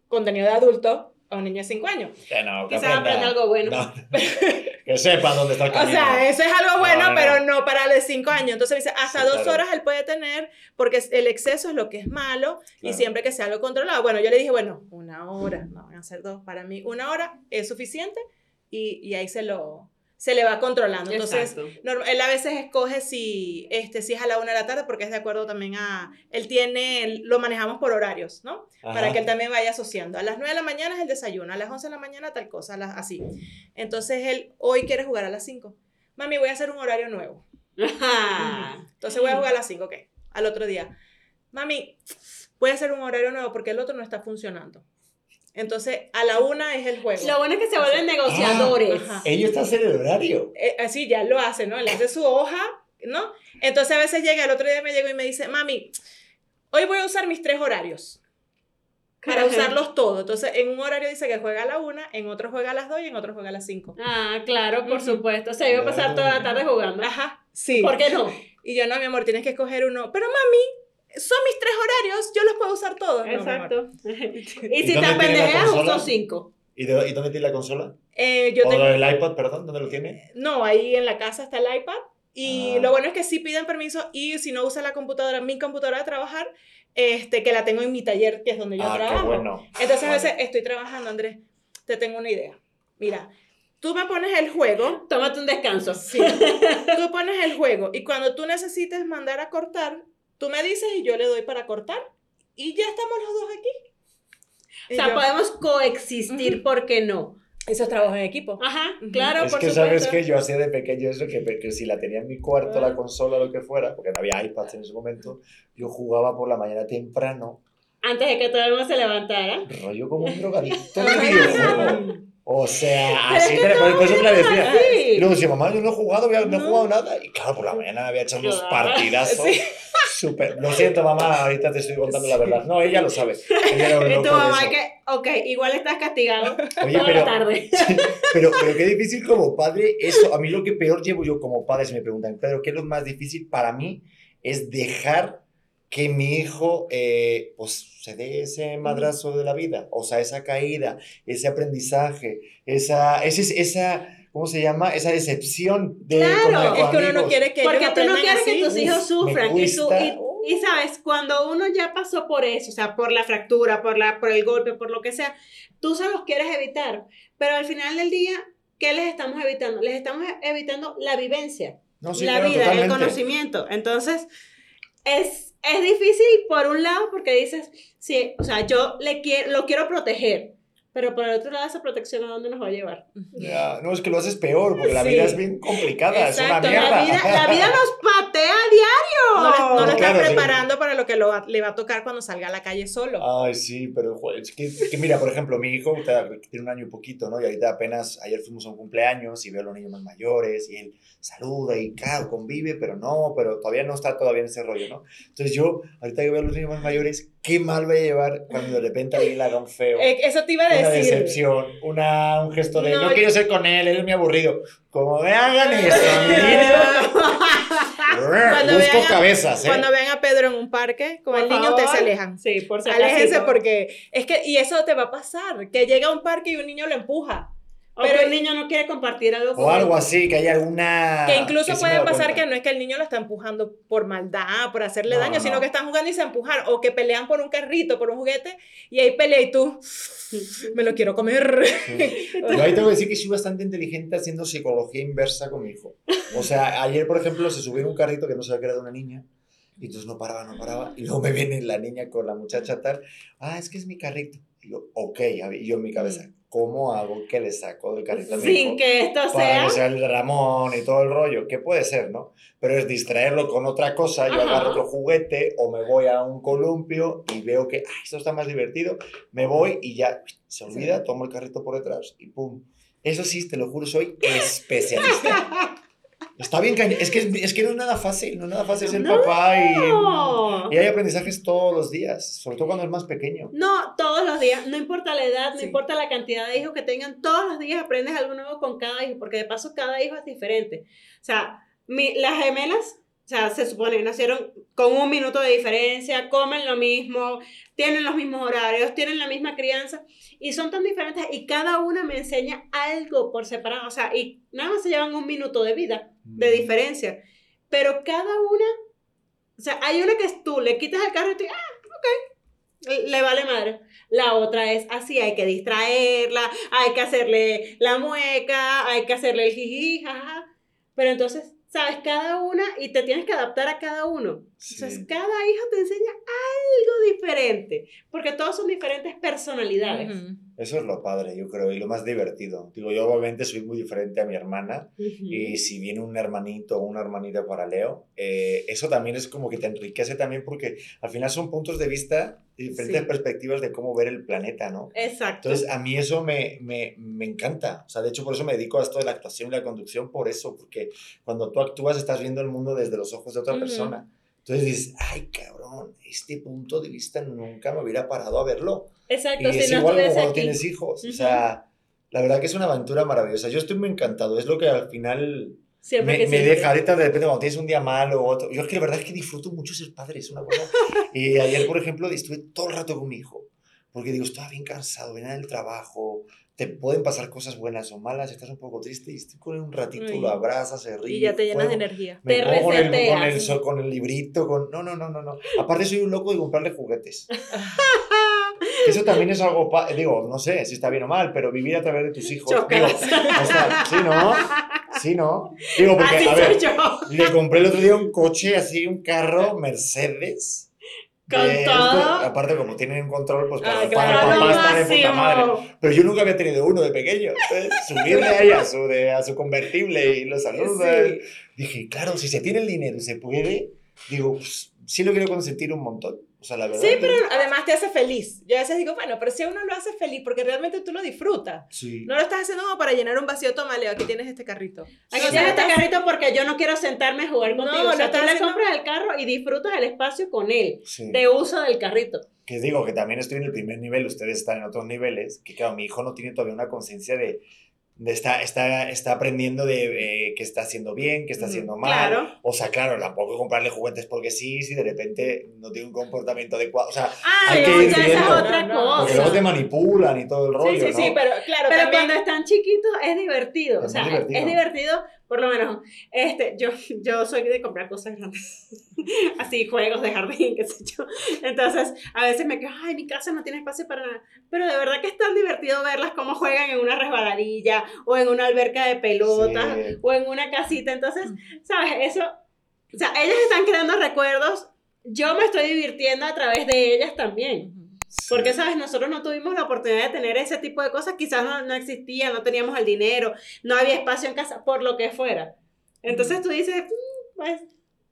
contenido de adulto a un niño de 5 años. Que no, que Quizás aprenda algo bueno. que sepa dónde está el camino. <laughs> O sea, eso es algo bueno, pero no para el de 5 años. Entonces dice, hasta dos horas él puede tener, porque el exceso es lo que es malo, y siempre que sea algo controlado. Bueno, yo le dije, bueno, una hora, no van a ser dos. Para mí, una hora es suficiente, y, y ahí se lo, se le va controlando. Entonces, él a veces escoge si, este, si es a la una de la tarde, porque es de acuerdo también a, él tiene, lo manejamos por horarios, ¿no? Para que él también vaya asociando. A las nueve de la mañana es el desayuno, a las once de la mañana tal cosa, así. Entonces, él hoy quiere jugar a las cinco. Mami, voy a hacer un horario nuevo. <laughs> Entonces voy a jugar a las cinco, ok. Al otro día. Mami, voy a hacer un horario nuevo porque el otro no está funcionando. Entonces, a la una es el juego. Lo bueno es que se vuelven negociadores. Ah, ellos están en el horario. Eh, así ya lo hace, ¿no? Él hace su hoja, ¿no? Entonces, a veces llega, el otro día me llegó y me dice, mami, hoy voy a usar mis tres horarios. Para usarlos todos. Entonces, en un horario dice que juega a la una, en otro juega a las dos y en otro juega a las cinco. Ah, claro, por supuesto. O sea, iba a pasar toda la tarde jugando. Ajá, sí. ¿Por qué no? Y yo, no, mi amor, tienes que escoger uno. Pero mami, son mis tres horarios, yo los puedo usar todos. Exacto. <laughs> y si te apendejeas, uso cinco. ¿Y, ¿Y, dónde tiene la consola? Eh, yo ¿O tengo... el iPad, perdón? ¿Dónde lo tiene? No, ahí en la casa está el iPad. Y ah. lo bueno es que sí piden permiso y si no usa la computadora, mi computadora de trabajar, este, que la tengo en mi taller, que es donde yo ah, trabajo. Qué bueno. Entonces a veces estoy trabajando, Andrés, te tengo una idea. Mira, tú me pones el juego. Tómate un descanso. Sí. <laughs> tú pones el juego y cuando tú necesites mandar a cortar, Tú me dices y yo le doy para cortar y ya estamos los dos aquí. o sea, podemos coexistir, ¿por qué no? Eso es trabajo en equipo. Ajá, claro, es que sabes que yo hacía de pequeño eso, que, que si la tenía en mi cuarto, la ah. consola o lo que fuera, porque no había iPads en ese momento, yo jugaba por la mañana temprano. Antes de que todo el mundo se levantara. Rollo como un drogadicto. <laughs> O sea, así, te, por, eso te la decía. Y luego decía, mamá, yo no he jugado, no, he jugado nada. Y claro, por la mañana había hecho unos partidazos. Súper. Lo siento, mamá, ahorita te estoy contando la verdad. No, ella lo sabe. y tu mamá que, ok, igual estás castigado Oye, toda pero, la tarde. <laughs> pero, pero qué difícil como padre eso. A mí lo que peor llevo yo como padre, si me preguntan, Pedro, ¿qué es lo más difícil para mí? Es dejar que mi hijo eh, pues se dé ese madrazo de la vida, o sea, esa caída, ese aprendizaje, esa, esa, esa ¿cómo se llama? Esa decepción de Claro, es que uno no quiere que Porque tú no quieres que tus hijos sufran. Y, y, sabes, cuando uno ya pasó por eso, o sea, por la fractura, por, la, por el golpe, por lo que sea, tú se los quieres evitar. Pero al final del día, ¿qué les estamos evitando? Les estamos evitando la vivencia, la vida, el conocimiento. Entonces, es, es difícil por un lado porque dices, sí, o sea, yo le quiero, lo quiero proteger, pero por el otro lado, esa protección a dónde nos va a llevar. Ya, no, es que lo haces peor, porque la vida es bien complicada, es una mierda. La vida, la vida nos patea a diario. No, no, lo está preparando para lo que lo le va a tocar cuando salga a la calle solo. Ay, sí, pero es que, que, mira, por ejemplo, mi hijo tiene un año y poquito, ¿no? Y ahorita apenas, ayer fuimos a un cumpleaños y veo a los niños más mayores y él saluda y, claro, convive, pero no, pero todavía no está todavía en ese rollo, ¿no? Entonces yo, ahorita que veo a los niños más mayores, qué mal va a llevar cuando de repente alguien le haga un feo. Eh, eso te iba a decir. Una decepción, una, un gesto de no, quiero ser con él, él es muy aburrido. Como me hagan eso, <laughs> Cuando busco vean a- cabezas, ¿eh? Cuando vean a Pedro en un parque con Por el niño, ustedes se favor. alejan. Sí, por si Aléjense porque es que, y eso te va a pasar, que llega a un parque y un niño lo empuja. Pero- que el niño no quiere compartir algo con O algo él. así, que haya alguna... Que incluso sí he puede pasar cuenta. que no es que el niño lo está empujando por maldad, por hacerle No, daño, no, sino no. que están jugando y se empujan, o que pelean por un carrito, por un juguete, y ahí pelea y tú, <laughs> me lo quiero comer. <laughs> Yo ahí tengo que decir que soy bastante inteligente haciendo psicología inversa con mi hijo. O sea, ayer, por ejemplo, se subió en un carrito que no sabía que era de una niña. Y entonces no paraba, no paraba. Y luego me viene la niña con la muchacha tal. Ah, es que es mi carrito. Y yo, ok. Y yo en mi cabeza, ¿cómo hago que le saco del carrito? Sin que esto Para sea. que sea el Ramón y todo el rollo. ¿Qué puede ser, no? Pero es distraerlo con otra cosa. Yo Ajá. agarro otro juguete o me voy a un columpio y veo que "Ay, esto está más divertido. Me voy y ya se olvida, tomo el carrito por detrás y pum. Eso sí, te lo juro, soy especialista. <laughs> Está bien cañón. Es que, es que no es nada fácil, no es nada fácil ser No. papá y, No. y hay aprendizajes todos los días, sobre todo cuando es más pequeño. No, todos los días, no importa la edad, no Sí. importa la cantidad de hijos que tengan, todos los días aprendes algo nuevo con cada hijo, porque de paso cada hijo es diferente. O sea, mi- las gemelas, o sea, se supone que nacieron con un minuto de diferencia, comen lo mismo, tienen los mismos horarios, tienen la misma crianza, y son tan diferentes, y cada una me enseña algo por separado, o sea, y nada más se llevan un minuto de vida de diferencia, pero cada una, o sea, hay una que es tú, le quitas el carro y tú, ah, ok, le vale madre. La otra es así, hay que distraerla, hay que hacerle la mueca, hay que hacerle el jiji, jaja. Pero entonces, sabes, cada una y te tienes que adaptar a cada uno. Entonces, Sí. cada hijo te enseña algo diferente, porque todos son diferentes personalidades. Eso es lo padre, yo creo, y lo más divertido. Digo, yo obviamente soy muy diferente a mi hermana, Y si viene un hermanito o una hermanita para Leo, eh, eso también es como que te enriquece también porque al final son puntos de vista diferentes Sí. perspectivas de cómo ver el planeta, ¿no? Exacto. Entonces, a mí eso me, me, me encanta. O sea, de hecho, por eso me dedico a esto de la actuación y la conducción, por eso, porque cuando tú actúas estás viendo el mundo desde los ojos de otra Ujú. persona. Entonces dices, ay, cabrón, este punto de vista nunca me hubiera parado a verlo. Exacto, Y si es no igual como cuando tienes hijos. O Ujú. sea, la verdad que es una aventura maravillosa. Yo estoy muy encantado. Es lo que al final Siempre me, que me deja ahorita de repente cuando tienes un día malo o otro. Yo es que la verdad es que disfruto mucho ser padre. Es una cosa. <laughs> y ayer, por ejemplo, estuve todo el rato con mi hijo. Porque digo, estaba bien cansado, venía del trabajo. Te pueden pasar cosas buenas o malas. Estás un poco triste y estoy con un ratito, lo abrazas, se ríe. Y ya te llenas de energía. Me Te pongo con el, con, el, con el librito, con... No, no, no, no, no. Aparte soy un loco de comprarle juguetes. <laughs> Eso también es algo, digo, no sé si está bien o mal, pero vivir a través de tus hijos. Digo, o sea, sí, ¿no? Sí, ¿no? Digo, porque, Así a ver, yo. le compré el otro día un coche así, un carro Mercedes. Esto, aparte, como tienen un control, pues para, Ah, para el claro. papá Lo está de puta madre. Pero yo nunca había tenido uno de pequeño. Subirle ahí a su, de, a su convertible y los saluda. Sí. Dije, claro, si se tiene el dinero y se puede, digo, pues, sí lo quiero consentir un montón. O sea, la verdad. Sí, que- pero además te hace feliz. Yo a veces digo, bueno, pero si a uno lo hace feliz porque realmente tú lo disfrutas. Sí. No lo estás haciendo como para llenar un vacío, toma, Leo, aquí tienes este carrito. Aquí tienes este carrito porque yo no quiero sentarme a jugar No, contigo. lo o sea, estás tú le haciendo- compras el carro y disfrutas el espacio con él, sí. de uso del carrito. Que digo que también estoy en el primer nivel, ustedes están en otros niveles, que claro, mi hijo no tiene todavía una conciencia de está, está, está aprendiendo de eh, qué está haciendo bien, qué está haciendo mal. claro. O sea, claro, tampoco comprarle juguetes porque sí, si de repente no tiene un comportamiento adecuado. O sea, Ah, Hay que ir ya esa es viendo. otra No, no, porque luego te cosa. manipulan y todo el rollo, Sí, sí, sí, pero claro, Pero también... cuando están chiquitos es divertido. o sea, divertido. es divertido, por lo menos. Este, yo, <laughs> yo soy de comprar cosas grandes. <laughs> Así, juegos de jardín, qué sé yo. Entonces, a veces me quedo, ay, mi casa no tiene espacio para nada. Pero de verdad que es tan divertido verlas cómo juegan en una resbaladilla, o en una alberca de pelotas, Sí. o en una casita. Entonces, ¿sabes? Eso, o sea, ellas están creando recuerdos. Yo me estoy divirtiendo a través de ellas también. Porque, ¿sabes? Nosotros no tuvimos la oportunidad de tener ese tipo de cosas, quizás no, no existía, no teníamos el dinero, no había espacio en casa, por lo que fuera. Entonces tú dices, "Mm, pues,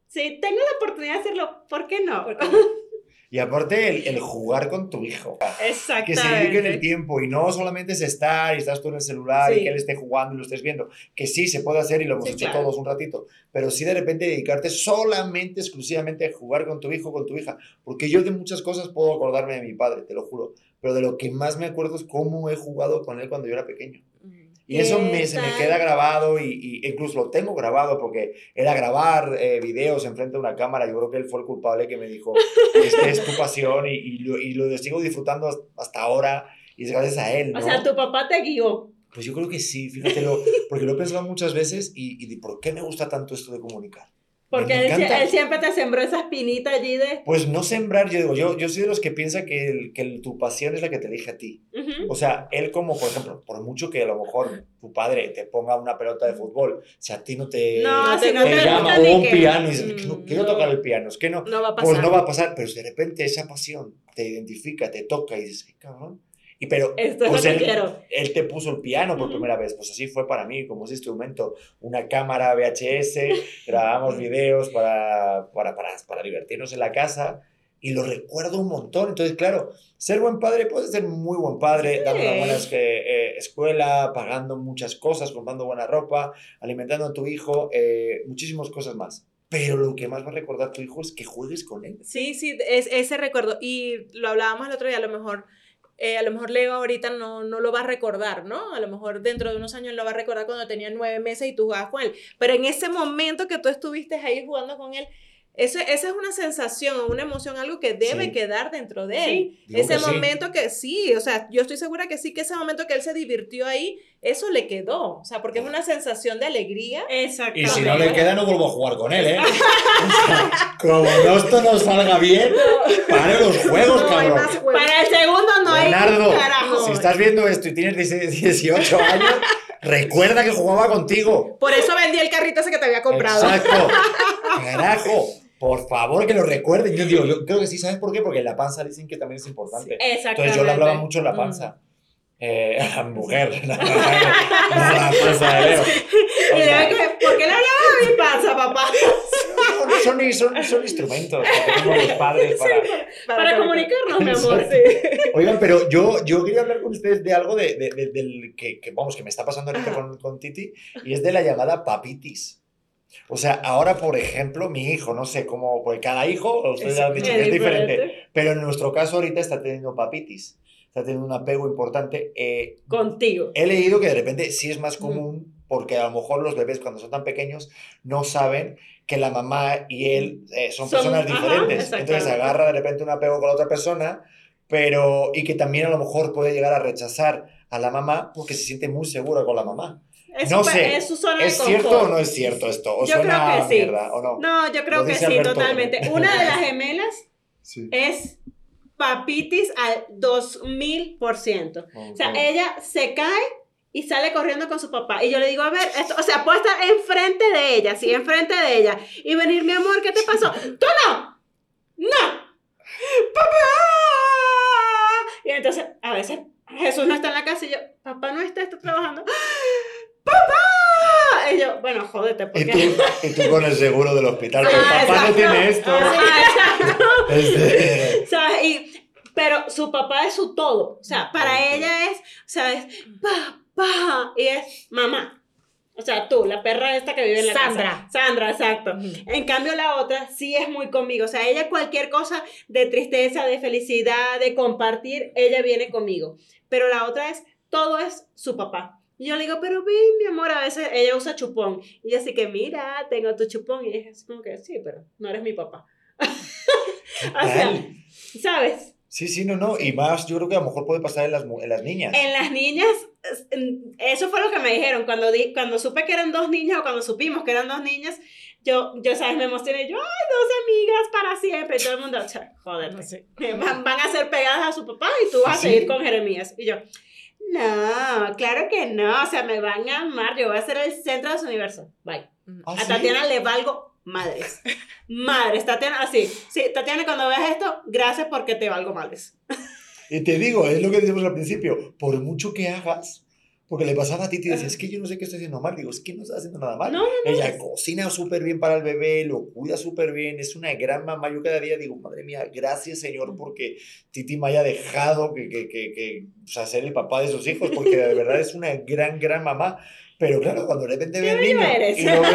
si tengo la oportunidad de hacerlo, ¿por qué no? <laughs> Y aparte, el, el jugar con tu hijo. Que Exactamente. se dediquen el tiempo y no solamente es estar y estás tú en el celular Sí. y que él esté jugando y lo estés viendo, que sí se puede hacer y lo hemos Sí, hecho claro. todos un ratito, pero sí de repente dedicarte solamente, exclusivamente a jugar con tu hijo, con tu hija, porque yo de muchas cosas puedo acordarme de mi padre, te lo juro, pero de lo que más me acuerdo es cómo he jugado con él cuando yo era pequeño. Y eso me, se me queda grabado y, y, incluso lo tengo grabado porque era grabar eh, videos enfrente de una cámara. Yo creo que él fue el culpable que me dijo, esta es tu pasión y, y, lo, y lo sigo disfrutando hasta ahora y es gracias a él. ¿no? O sea, tu papá te guió. Pues yo creo que sí, fíjate, porque lo he pensado muchas veces y, y ¿por qué me gusta tanto esto de comunicar? Porque él, siempre te sembró esa espinita allí de... Pues no sembrar, yo digo, yo, yo soy de los que piensa que, que tu pasión es la que te elige a ti. O sea, él como, por ejemplo, por mucho que a lo mejor tu padre te ponga una pelota de fútbol, si a ti no te, no, si no te, te llama o un piano y dices, mm, quiero tocar el piano, es que no, no va a pasar. pues no va a pasar, pero si de repente esa pasión te identifica, te toca y dices, ay, cabrón, y pero pues él, él, te puso el piano por primera vez, pues así fue para mí, como ese instrumento, una cámara VHS, <laughs> grabamos videos para, para, para, para, divertirnos en la casa y lo recuerdo un montón. Entonces, claro, ser buen padre puede ser muy buen padre, dando una buena eh, escuela, pagando muchas cosas, comprando buena ropa, alimentando a tu hijo, eh, muchísimas cosas más. Pero lo que más va a recordar tu hijo es que juegues con él. Sí, sí, es, ese recuerdo. Y lo hablábamos el otro día, a lo mejor eh, a lo mejor Leo ahorita no, no lo va a recordar, ¿no? A lo mejor dentro de unos años lo va a recordar cuando tenía nueve meses y tú jugabas con él. Pero en ese momento que tú estuviste ahí jugando con él, esa es una sensación, una emoción, algo que debe quedar dentro de él. ese momento que sí, o sea, yo estoy segura que sí, que ese momento que él se divirtió ahí, eso le quedó. O sea, porque es una sensación de alegría. Exacto. Y si no le queda, no vuelvo a jugar con él, ¿eh? <laughs> como no esto no salga bien, para los juegos, cabrón. Para el segundo no Leonardo, hay Si estás viendo esto y tienes 18 años. Recuerda que jugaba contigo. Por eso vendí el carrito ese que te había comprado. Exacto. <laughs> Carajo. Por favor, que lo recuerden. Yo digo, yo creo que sí, ¿sabes por qué? Porque la panza dicen que también es importante. Entonces yo le hablaba mucho en la panza. Mm. Eh, a mujer, no, <laughs> la panza de Leo. ¿Por qué le hablaba a mi panza, papá? Son, son, son, instrumentos que tenemos los padres para, para, comunicarnos, mi amor. Oigan, pero yo, yo quería hablar con ustedes de algo de, de, del que, que, vamos, que me está pasando ahorita con, con Titi, y es de la llamada papitis. O sea, ahora, por ejemplo, mi hijo, no sé cómo, porque cada hijo, ustedes es, han dicho que es diferente, pero en nuestro caso ahorita está teniendo papitis, está teniendo un apego importante. Eh, Contigo. He leído que de repente sí es más común, porque a lo mejor los bebés cuando son tan pequeños no saben que la mamá y él eh, son, personas diferentes. Entonces agarra de repente un apego con la otra persona, pero y que también a lo mejor puede llegar a rechazar a la mamá porque se siente muy segura con la mamá. Es no sé, es, ¿es cierto o no es cierto esto? ¿O yo creo que sí. Mierda, ¿o no? no, yo creo que sí, totalmente. Una de <laughs> las gemelas sí. es papitis al 2000%. O sea, ella se cae y sale corriendo con su papá. Y yo le digo, a ver, esto, o sea, puedo estar enfrente de ella, sí, enfrente de ella. Y venir, mi amor, ¿qué te pasó? ¡Tú no! ¡No! ¡Papá! Y entonces, a veces Jesús no está en la casa y yo, papá no está, está trabajando. ¡Papá! Y yo, bueno, jódete. Porque... ¿Y, tú, y tú con el seguro del hospital, pero ah, papá no tiene esto. Ah, exacto. Este... ¿Sabes? Y, pero su papá es su todo. O sea, para ella es, ¿sabes? Papá. Y es mamá. O sea, tú, la perra esta que vive en la Sandra. casa. Sandra, exacto. En cambio, la otra sí es muy conmigo. O sea, ella cualquier cosa de tristeza, de felicidad, de compartir, ella viene conmigo. Pero la otra es, todo es su papá. Y yo le digo, pero vi, mi amor, a veces ella usa chupón. Y ella así que, mira, tengo tu chupón. Y ella es como que, sí, pero no eres mi papá. <laughs> o sea, ¿sabes? Sí, sí, no, no. Y más, yo creo que a lo mejor puede pasar en las, en las niñas. En las niñas, eso fue lo que me dijeron. Cuando, di, cuando supe que eran dos niñas o cuando supimos que eran dos niñas, yo, yo ¿sabes? Me emocioné. Yo, ay, dos amigas para siempre. Y todo el mundo, joder, no sé. van, van, a ser pegadas a su papá y tú vas a seguir con Jeremías. Y yo, no, claro que no. O sea, me van a amar. Yo voy a ser el centro de su universo. Bye. ¿Ah, a Tatiana le valgo madres. Madres, Tatiana, así. Sí, Tatiana, cuando veas esto, gracias porque te valgo madres. Y te digo, es lo que decimos al principio, por mucho que hagas, porque le pasaba a ti y decías, es que yo no sé qué estoy haciendo mal. Digo, es que no estás haciendo nada mal. No, no, Ella cocina súper bien para el bebé, lo cuida súper bien, es una gran mamá. Yo cada día digo, madre mía, gracias Señor porque Titi me haya dejado que, que, que, que o sea, ser el papá de sus hijos, porque de verdad es una gran, gran mamá. Pero claro, cuando de repente ve al niño y lo ve,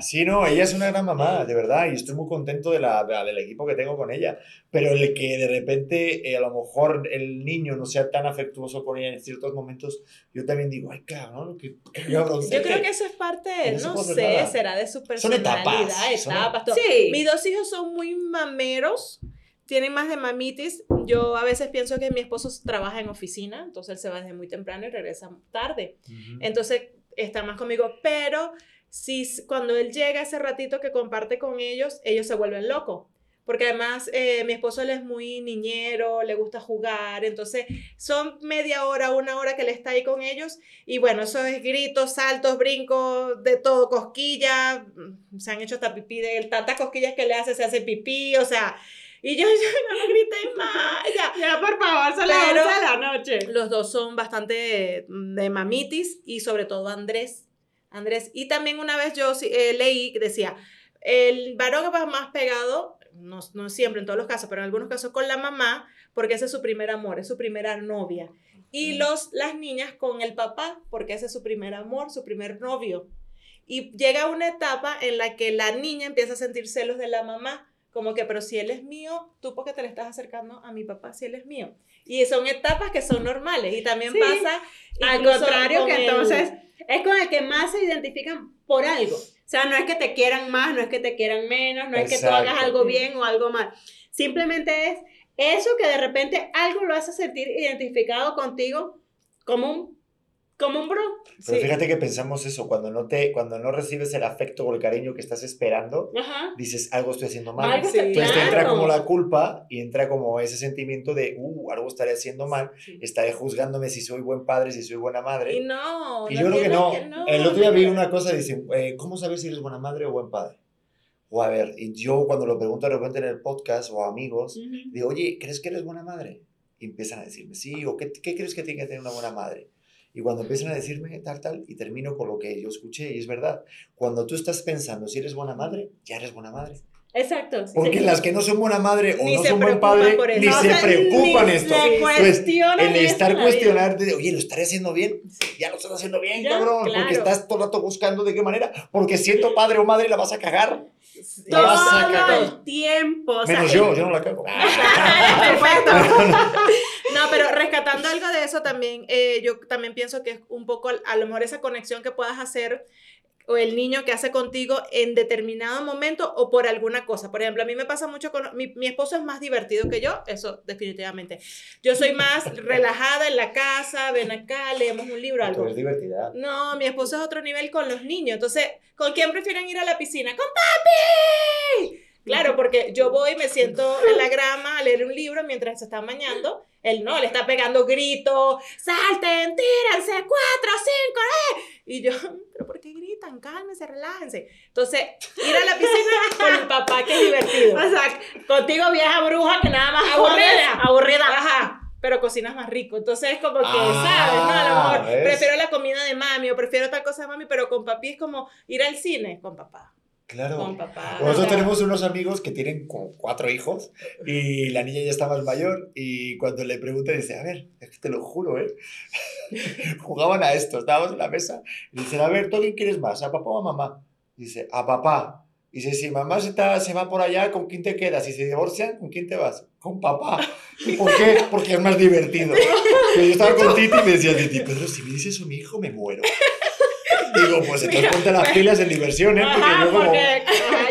Sí, no, ella es una gran mamá, de verdad, y estoy muy contento de la, del equipo que tengo con ella. Pero el que de repente eh, a lo mejor el niño no sea tan afectuoso con ella en ciertos momentos, yo también digo, ay, cabrón, qué, Yo creo que eso es parte de, no, sé, será de su personalidad, son etapas. etapas Sí. Mis dos hijos son muy mameros tienen más de mamitis. Yo a veces pienso que mi esposo trabaja en oficina, entonces él se va desde muy temprano y regresa tarde. Entonces está más conmigo, pero si cuando él llega ese ratito que comparte con ellos, ellos se vuelven locos. Porque además eh, mi esposo él es muy niñero, le gusta jugar, entonces son media hora, una hora que él está ahí con ellos y bueno, eso es gritos, saltos, brincos, de todo, cosquillas, mm, se han hecho hasta pipí de él, tantas cosquillas que le hace, se hace pipí, o sea, y yo, <laughs> yo no grité más. Ya, ya por favor, son las la noche. Los dos son bastante de mamitis y sobre todo Andrés. Andrés. Y también una vez yo eh, leí que decía, el varón va más pegado, no, no siempre en todos los casos, pero en algunos casos con la mamá, porque ese es su primer amor, es su primera novia. Y los, las niñas con el papá, porque ese es su primer amor, su primer novio. Y llega una etapa en la que la niña empieza a sentir celos de la mamá como que, pero si él es mío, tú porque te le estás acercando a mi papá si él es mío. Y son etapas que son normales y también pasa al contrario que entonces es con el que más se identifican por algo. O sea, no es que te quieran más, no es que te quieran menos, no es que tú hagas algo bien o algo mal. Simplemente es eso que de repente algo lo hace sentir identificado contigo como un como un bro. Pero fíjate que pensamos eso, cuando no te, cuando no recibes el afecto o el cariño que estás esperando, dices algo estoy haciendo mal. Entonces te entra como la culpa y entra como ese sentimiento de, uh, algo estaré haciendo mal, estaré juzgándome si soy buen padre, si soy buena madre. Y no. Y yo creo que no. El otro día vi una cosa, dice, eh, ¿cómo sabes si eres buena madre o buen padre? O a ver, y yo cuando lo pregunto de repente en el podcast o a amigos, digo, oye, ¿crees que eres buena madre? Y empiezan a decirme, sí, o ¿qué, qué crees que tiene que tener una buena madre? Y cuando empiezan a decirme tal, tal, y termino con lo que yo escuché, y es verdad, cuando tú estás pensando si eres buena madre, ya eres buena madre. Exacto. Porque las que no son buena madre o no son buen padre, ni se preocupan esto. Pues, el estar cuestionando de, oye, lo estaré haciendo bien, ya lo estás haciendo bien, cabrón, porque estás todo el rato buscando de qué manera, porque siento padre o madre la vas a cagar. Todo vas a cagar. el tiempo. Menos yo, yo no la cago. <laughs> Perfecto. <laughs> pero rescatando algo de eso también, eh, yo también pienso que es un poco a lo mejor esa conexión que puedas hacer o el niño que hace contigo en determinado momento o por alguna cosa. Por ejemplo, a mí me pasa mucho con mi, mi esposo es más divertido que yo, eso definitivamente. Yo soy más <laughs> relajada en la casa, ven acá, leemos un libro, algo. es divertida. No, mi esposo es otro nivel con los niños. Entonces, ¿con quién prefieren ir a la piscina? ¡Con papi! Claro, porque yo voy, me siento <laughs> en la grama a leer un libro mientras se están bañando. Él no, le está pegando gritos, salten, tírense, cuatro, cinco, eh. Y yo, pero ¿por qué gritan? Cálmense, relájense. Entonces, ir a la piscina <laughs> con el papá, que es divertido. O sea, contigo vieja bruja que nada más aburrida. Aburrida. Ajá. Pero cocinas más rico. Entonces es como que, ah, ¿sabes? No, a lo mejor prefiero la comida de mami o prefiero tal cosa de mami, pero con papi es como ir al cine con papá. Claro. Nosotros tenemos unos amigos que tienen como cuatro hijos y la niña ya está más mayor y cuando le preguntan dice, a ver, es que te lo juro, ¿eh? <laughs> Jugaban a esto, estábamos en la mesa y dicen, a ver, ¿tú quién quieres más, a papá o a mamá? dice, a papá. Y dice, si mamá se, está, se va por allá, ¿con quién te quedas? Si se divorcian, ¿con quién te vas? Con papá. ¿Y por qué? Porque es más divertido. <laughs> yo estaba con Titi y me decía, Titi, pero si me dices mi hijo, me muero. Digo, pues entonces ponte las pilas en diversión, ¿eh? Porque yo como...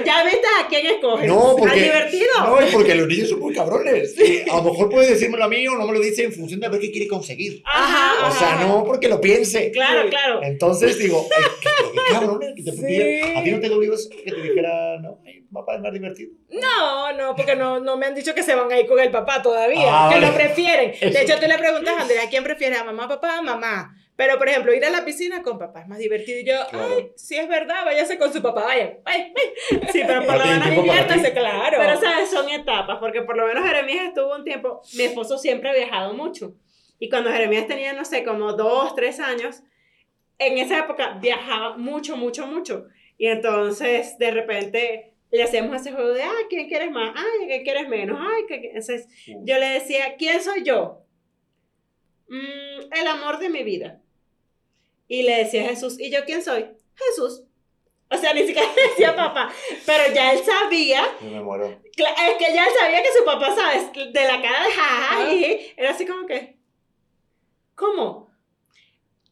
ya viste a quién escoges. No, porque... ¿Al divertido? No, porque los niños son muy cabrones. a lo mejor puede decírmelo a mí o no me lo dice en función de ver qué quiere conseguir. Ajá. O sea, no porque lo piense. Claro, claro. Entonces digo, qué, qué cabrones. Que te ¿A ti no te dolió eso? Que te dijera, no, papá es más divertido. No, no, porque no, no me han dicho que se van a ir con el papá todavía. Ah, que lo prefieren. De hecho, tú le preguntas a Andrea, ¿quién prefiere? ¿A mamá, papá, mamá? Pero, por ejemplo, ir a la piscina con papá es más divertido. Y yo, ay, si es verdad, váyase con su papá, vaya. Ay, <laughs> Sí, pero por lo menos diviértase, claro. Pero, ¿sabes? Son etapas, porque por lo menos Jeremías estuvo un tiempo, mi esposo siempre ha viajado mucho. Y cuando Jeremías tenía, no sé, como dos, tres años, en esa época viajaba mucho, mucho, mucho. Y entonces, de repente, le hacemos ese juego de, ay, ¿quién quieres más? Ay, ¿quién quieres menos? Ay, ¿qué? Entonces, yo le decía, ¿quién soy yo? Mm, el amor de mi vida. Y le decía Jesús, ¿y yo quién soy? Jesús. O sea, ni siquiera le decía papá. Pero ya él sabía. Me muero. Es que ya él sabía que su papá, ¿sabes? De la cara de jaja, era así como que. ¿Cómo?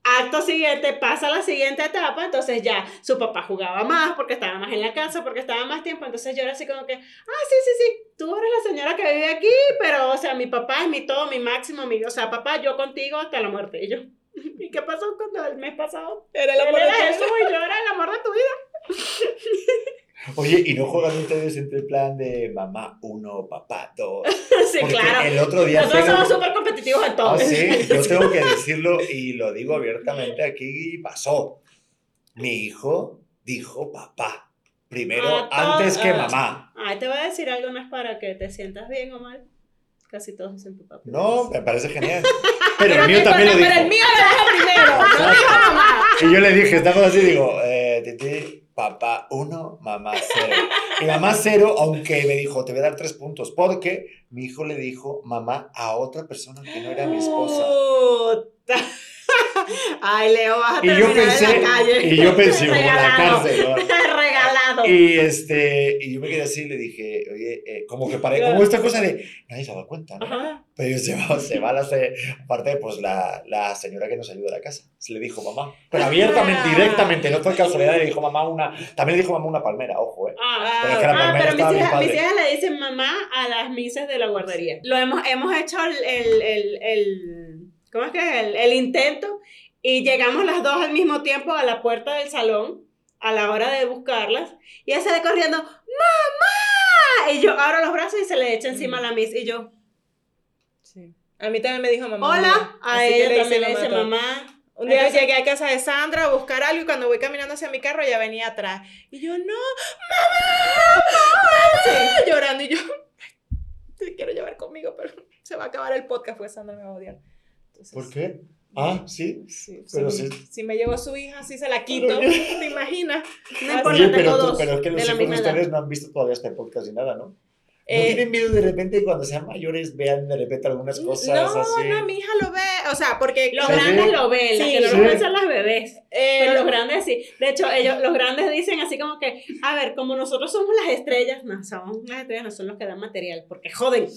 Acto siguiente, pasa la siguiente etapa, entonces ya su papá jugaba más porque estaba más en la casa, porque estaba más tiempo, entonces yo era así como que, ah, sí, sí, sí, tú eres la señora que vive aquí, pero, o sea, mi papá es mi todo, mi máximo, mi, o sea, papá, yo contigo hasta la muerte, y yo, ¿y qué pasó cuando el mes pasado? Era el amor Él de era tu eso vida. y yo era el amor de tu vida. <laughs> Oye, ¿y no juegan ustedes entre el plan de mamá uno, papá dos? <laughs> sí, Porque claro. el otro día Nosotros tengo- somos súper competitivos en todo. Ah, sí, <laughs> yo tengo que decirlo y lo digo abiertamente aquí pasó. Mi hijo dijo papá. Primero, Ah, to- antes que mamá. Ay, te voy a decir algo, no es para que te sientas bien o mal. Casi todos dicen papá. No, me parece genial. Pero, <laughs> Pero el mío no también lo dijo. Pero el mío lo dijo primero. No <laughs> dijo mamá. Y yo le dije, estamos así, digo, eh, Titi, papá uno, mamá cero. Y mamá cero, aunque me dijo, te voy a dar tres puntos, porque mi hijo le dijo mamá a otra persona que no era mi esposa. Puta. <laughs> Ay, Leo, vas a Y yo pensé, en la calle. y yo pensé, como la cárcel, ¿no? Y este, y yo me quedé así y le dije, oye, eh, como que paré, como esta cosa de, nadie se da cuenta, ¿no? Ajá. Pero se va, se va la, aparte, pues la, la señora que nos ayuda a la casa, se le dijo mamá, pero abiertamente, directamente, no fue casualidad, le dijo mamá una, también le dijo mamá una palmera, ojo, eh. Ah, Pero es que la ah, palmera pero mis hijas, mis hijas le dicen mamá a las misas de la guardería. Lo hemos, hemos hecho el, el, el, el- ¿cómo es que es? El, el intento y llegamos las dos al mismo tiempo a la puerta del salón a la hora de buscarlas y ella sale corriendo, ¡mamá! Y yo abro los brazos y se le echa encima a la miss y yo, Sí. A mí también me dijo mamá. hola, a Así que ella le también le dice mamá. mamá. Un día Entonces- llegué a casa de Sandra a buscar algo y cuando voy caminando hacia mi carro ella venía atrás. Y yo, no, mamá, mamá, <laughs> llorando. Y yo, te quiero llevar conmigo, pero se va a acabar el podcast, pues Sandra me va a odiar. Entonces, ¿Por qué? Ah, sí. Sí, Pero si, sí. si me llevo su hija, sí se la quito. Pero- <laughs> ¿Te imaginas? No importa, Oye, pero, tú- dos pero es que los hijos de ustedes no han visto todavía este podcast ni nada, ¿no? ¿No Eh, tienen miedo de repente cuando sean mayores vean de repente algunas cosas no, así? no, mi hija lo ve. O sea, porque Los grandes lo ven, las Sí. que no Sí. lo ven son las bebés. eh, Pero los grandes sí. De hecho, ellos, los grandes dicen así como que, a ver, como nosotros somos las estrellas, no, somos las estrellas, no son los que dan material, porque joden.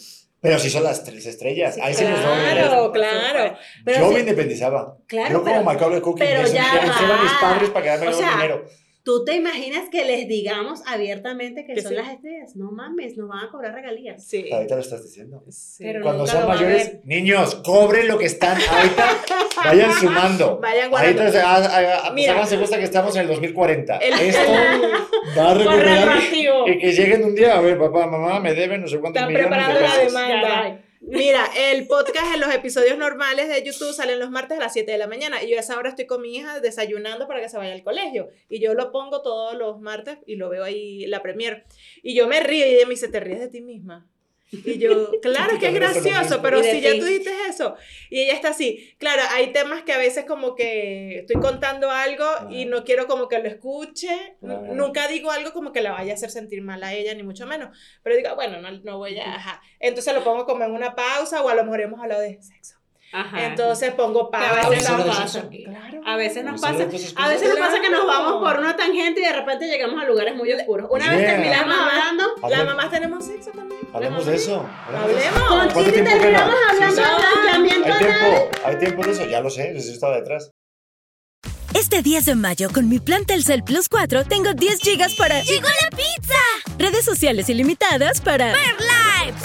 Pero sí son las tres estrellas. Ahí sí nos Claro, claro. Pero Yo sí- me independizaba. Claro, Yo como pero- Macaulay Culkin, pero eso ya a mis padres para quedarme O con sea, dinero. ¿Tú te imaginas que les digamos abiertamente que, Que son sí. las estrellas? No mames, nos van a cobrar regalías. Sí. Ahorita lo estás diciendo. sí. Pero Cuando a mayores, niños, cobren lo que están ahorita. <laughs> Vayan sumando. Vayan guardando. Ahorita, ah, ah, ah, Mira. háganse cuenta que estamos en el 2040. El- Esto <laughs> el- va a recuperar. Y que lleguen un día, a ver, papá, mamá, me deben no sé cuántos Están millones de preparando la demanda. Mira, el podcast en los episodios normales de YouTube salen los martes a las 7 de la mañana y yo a esa hora estoy con mi hija desayunando para que se vaya al colegio y yo lo pongo todos los martes y lo veo ahí la premier y yo me río y ella me dice, ¿te ríes de ti misma? Y yo, <laughs> claro que es gracioso, pero si ya tú dijiste eso. Y ella está así, claro, hay temas que a veces como que estoy contando algo y no quiero como que lo escuche, Claro. nunca digo algo como que la vaya a hacer sentir mal a ella, ni mucho menos, pero digo, bueno, no, no voy a, ajá. Entonces lo pongo como en una pausa o a lo mejor hemos hablado de sexo. Ajá. Entonces pongo Que a pausa. veces ¿Habéis nos pasa. Claro. A veces nos ¿Habéis pasa, a veces nos pasa que nos vamos por una tangente y de repente llegamos a lugares muy oscuros. Una vez terminamos hablando, Las mamás tenemos sexo también. Hablemos de eso. hablemos eso. Con ¿Cuánto Titi terminamos hablando sí. de Hay tiempo, hay tiempo de eso, ya lo sé, yo estaba detrás. Este 10 de mayo, con mi plan Telcel Plus 4, tengo 10 gigas para... ¡Llegó la pizza! Redes sociales ilimitadas para... ¡Ver lives!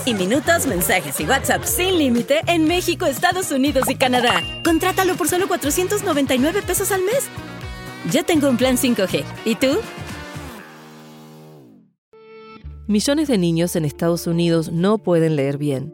Y minutos, mensajes y WhatsApp sin límite en México, Estados Unidos y Canadá. Contrátalo por solo 499 pesos al mes. Ya tengo un plan 5G. ¿Y tú? Millones de niños en Estados Unidos no pueden leer bien.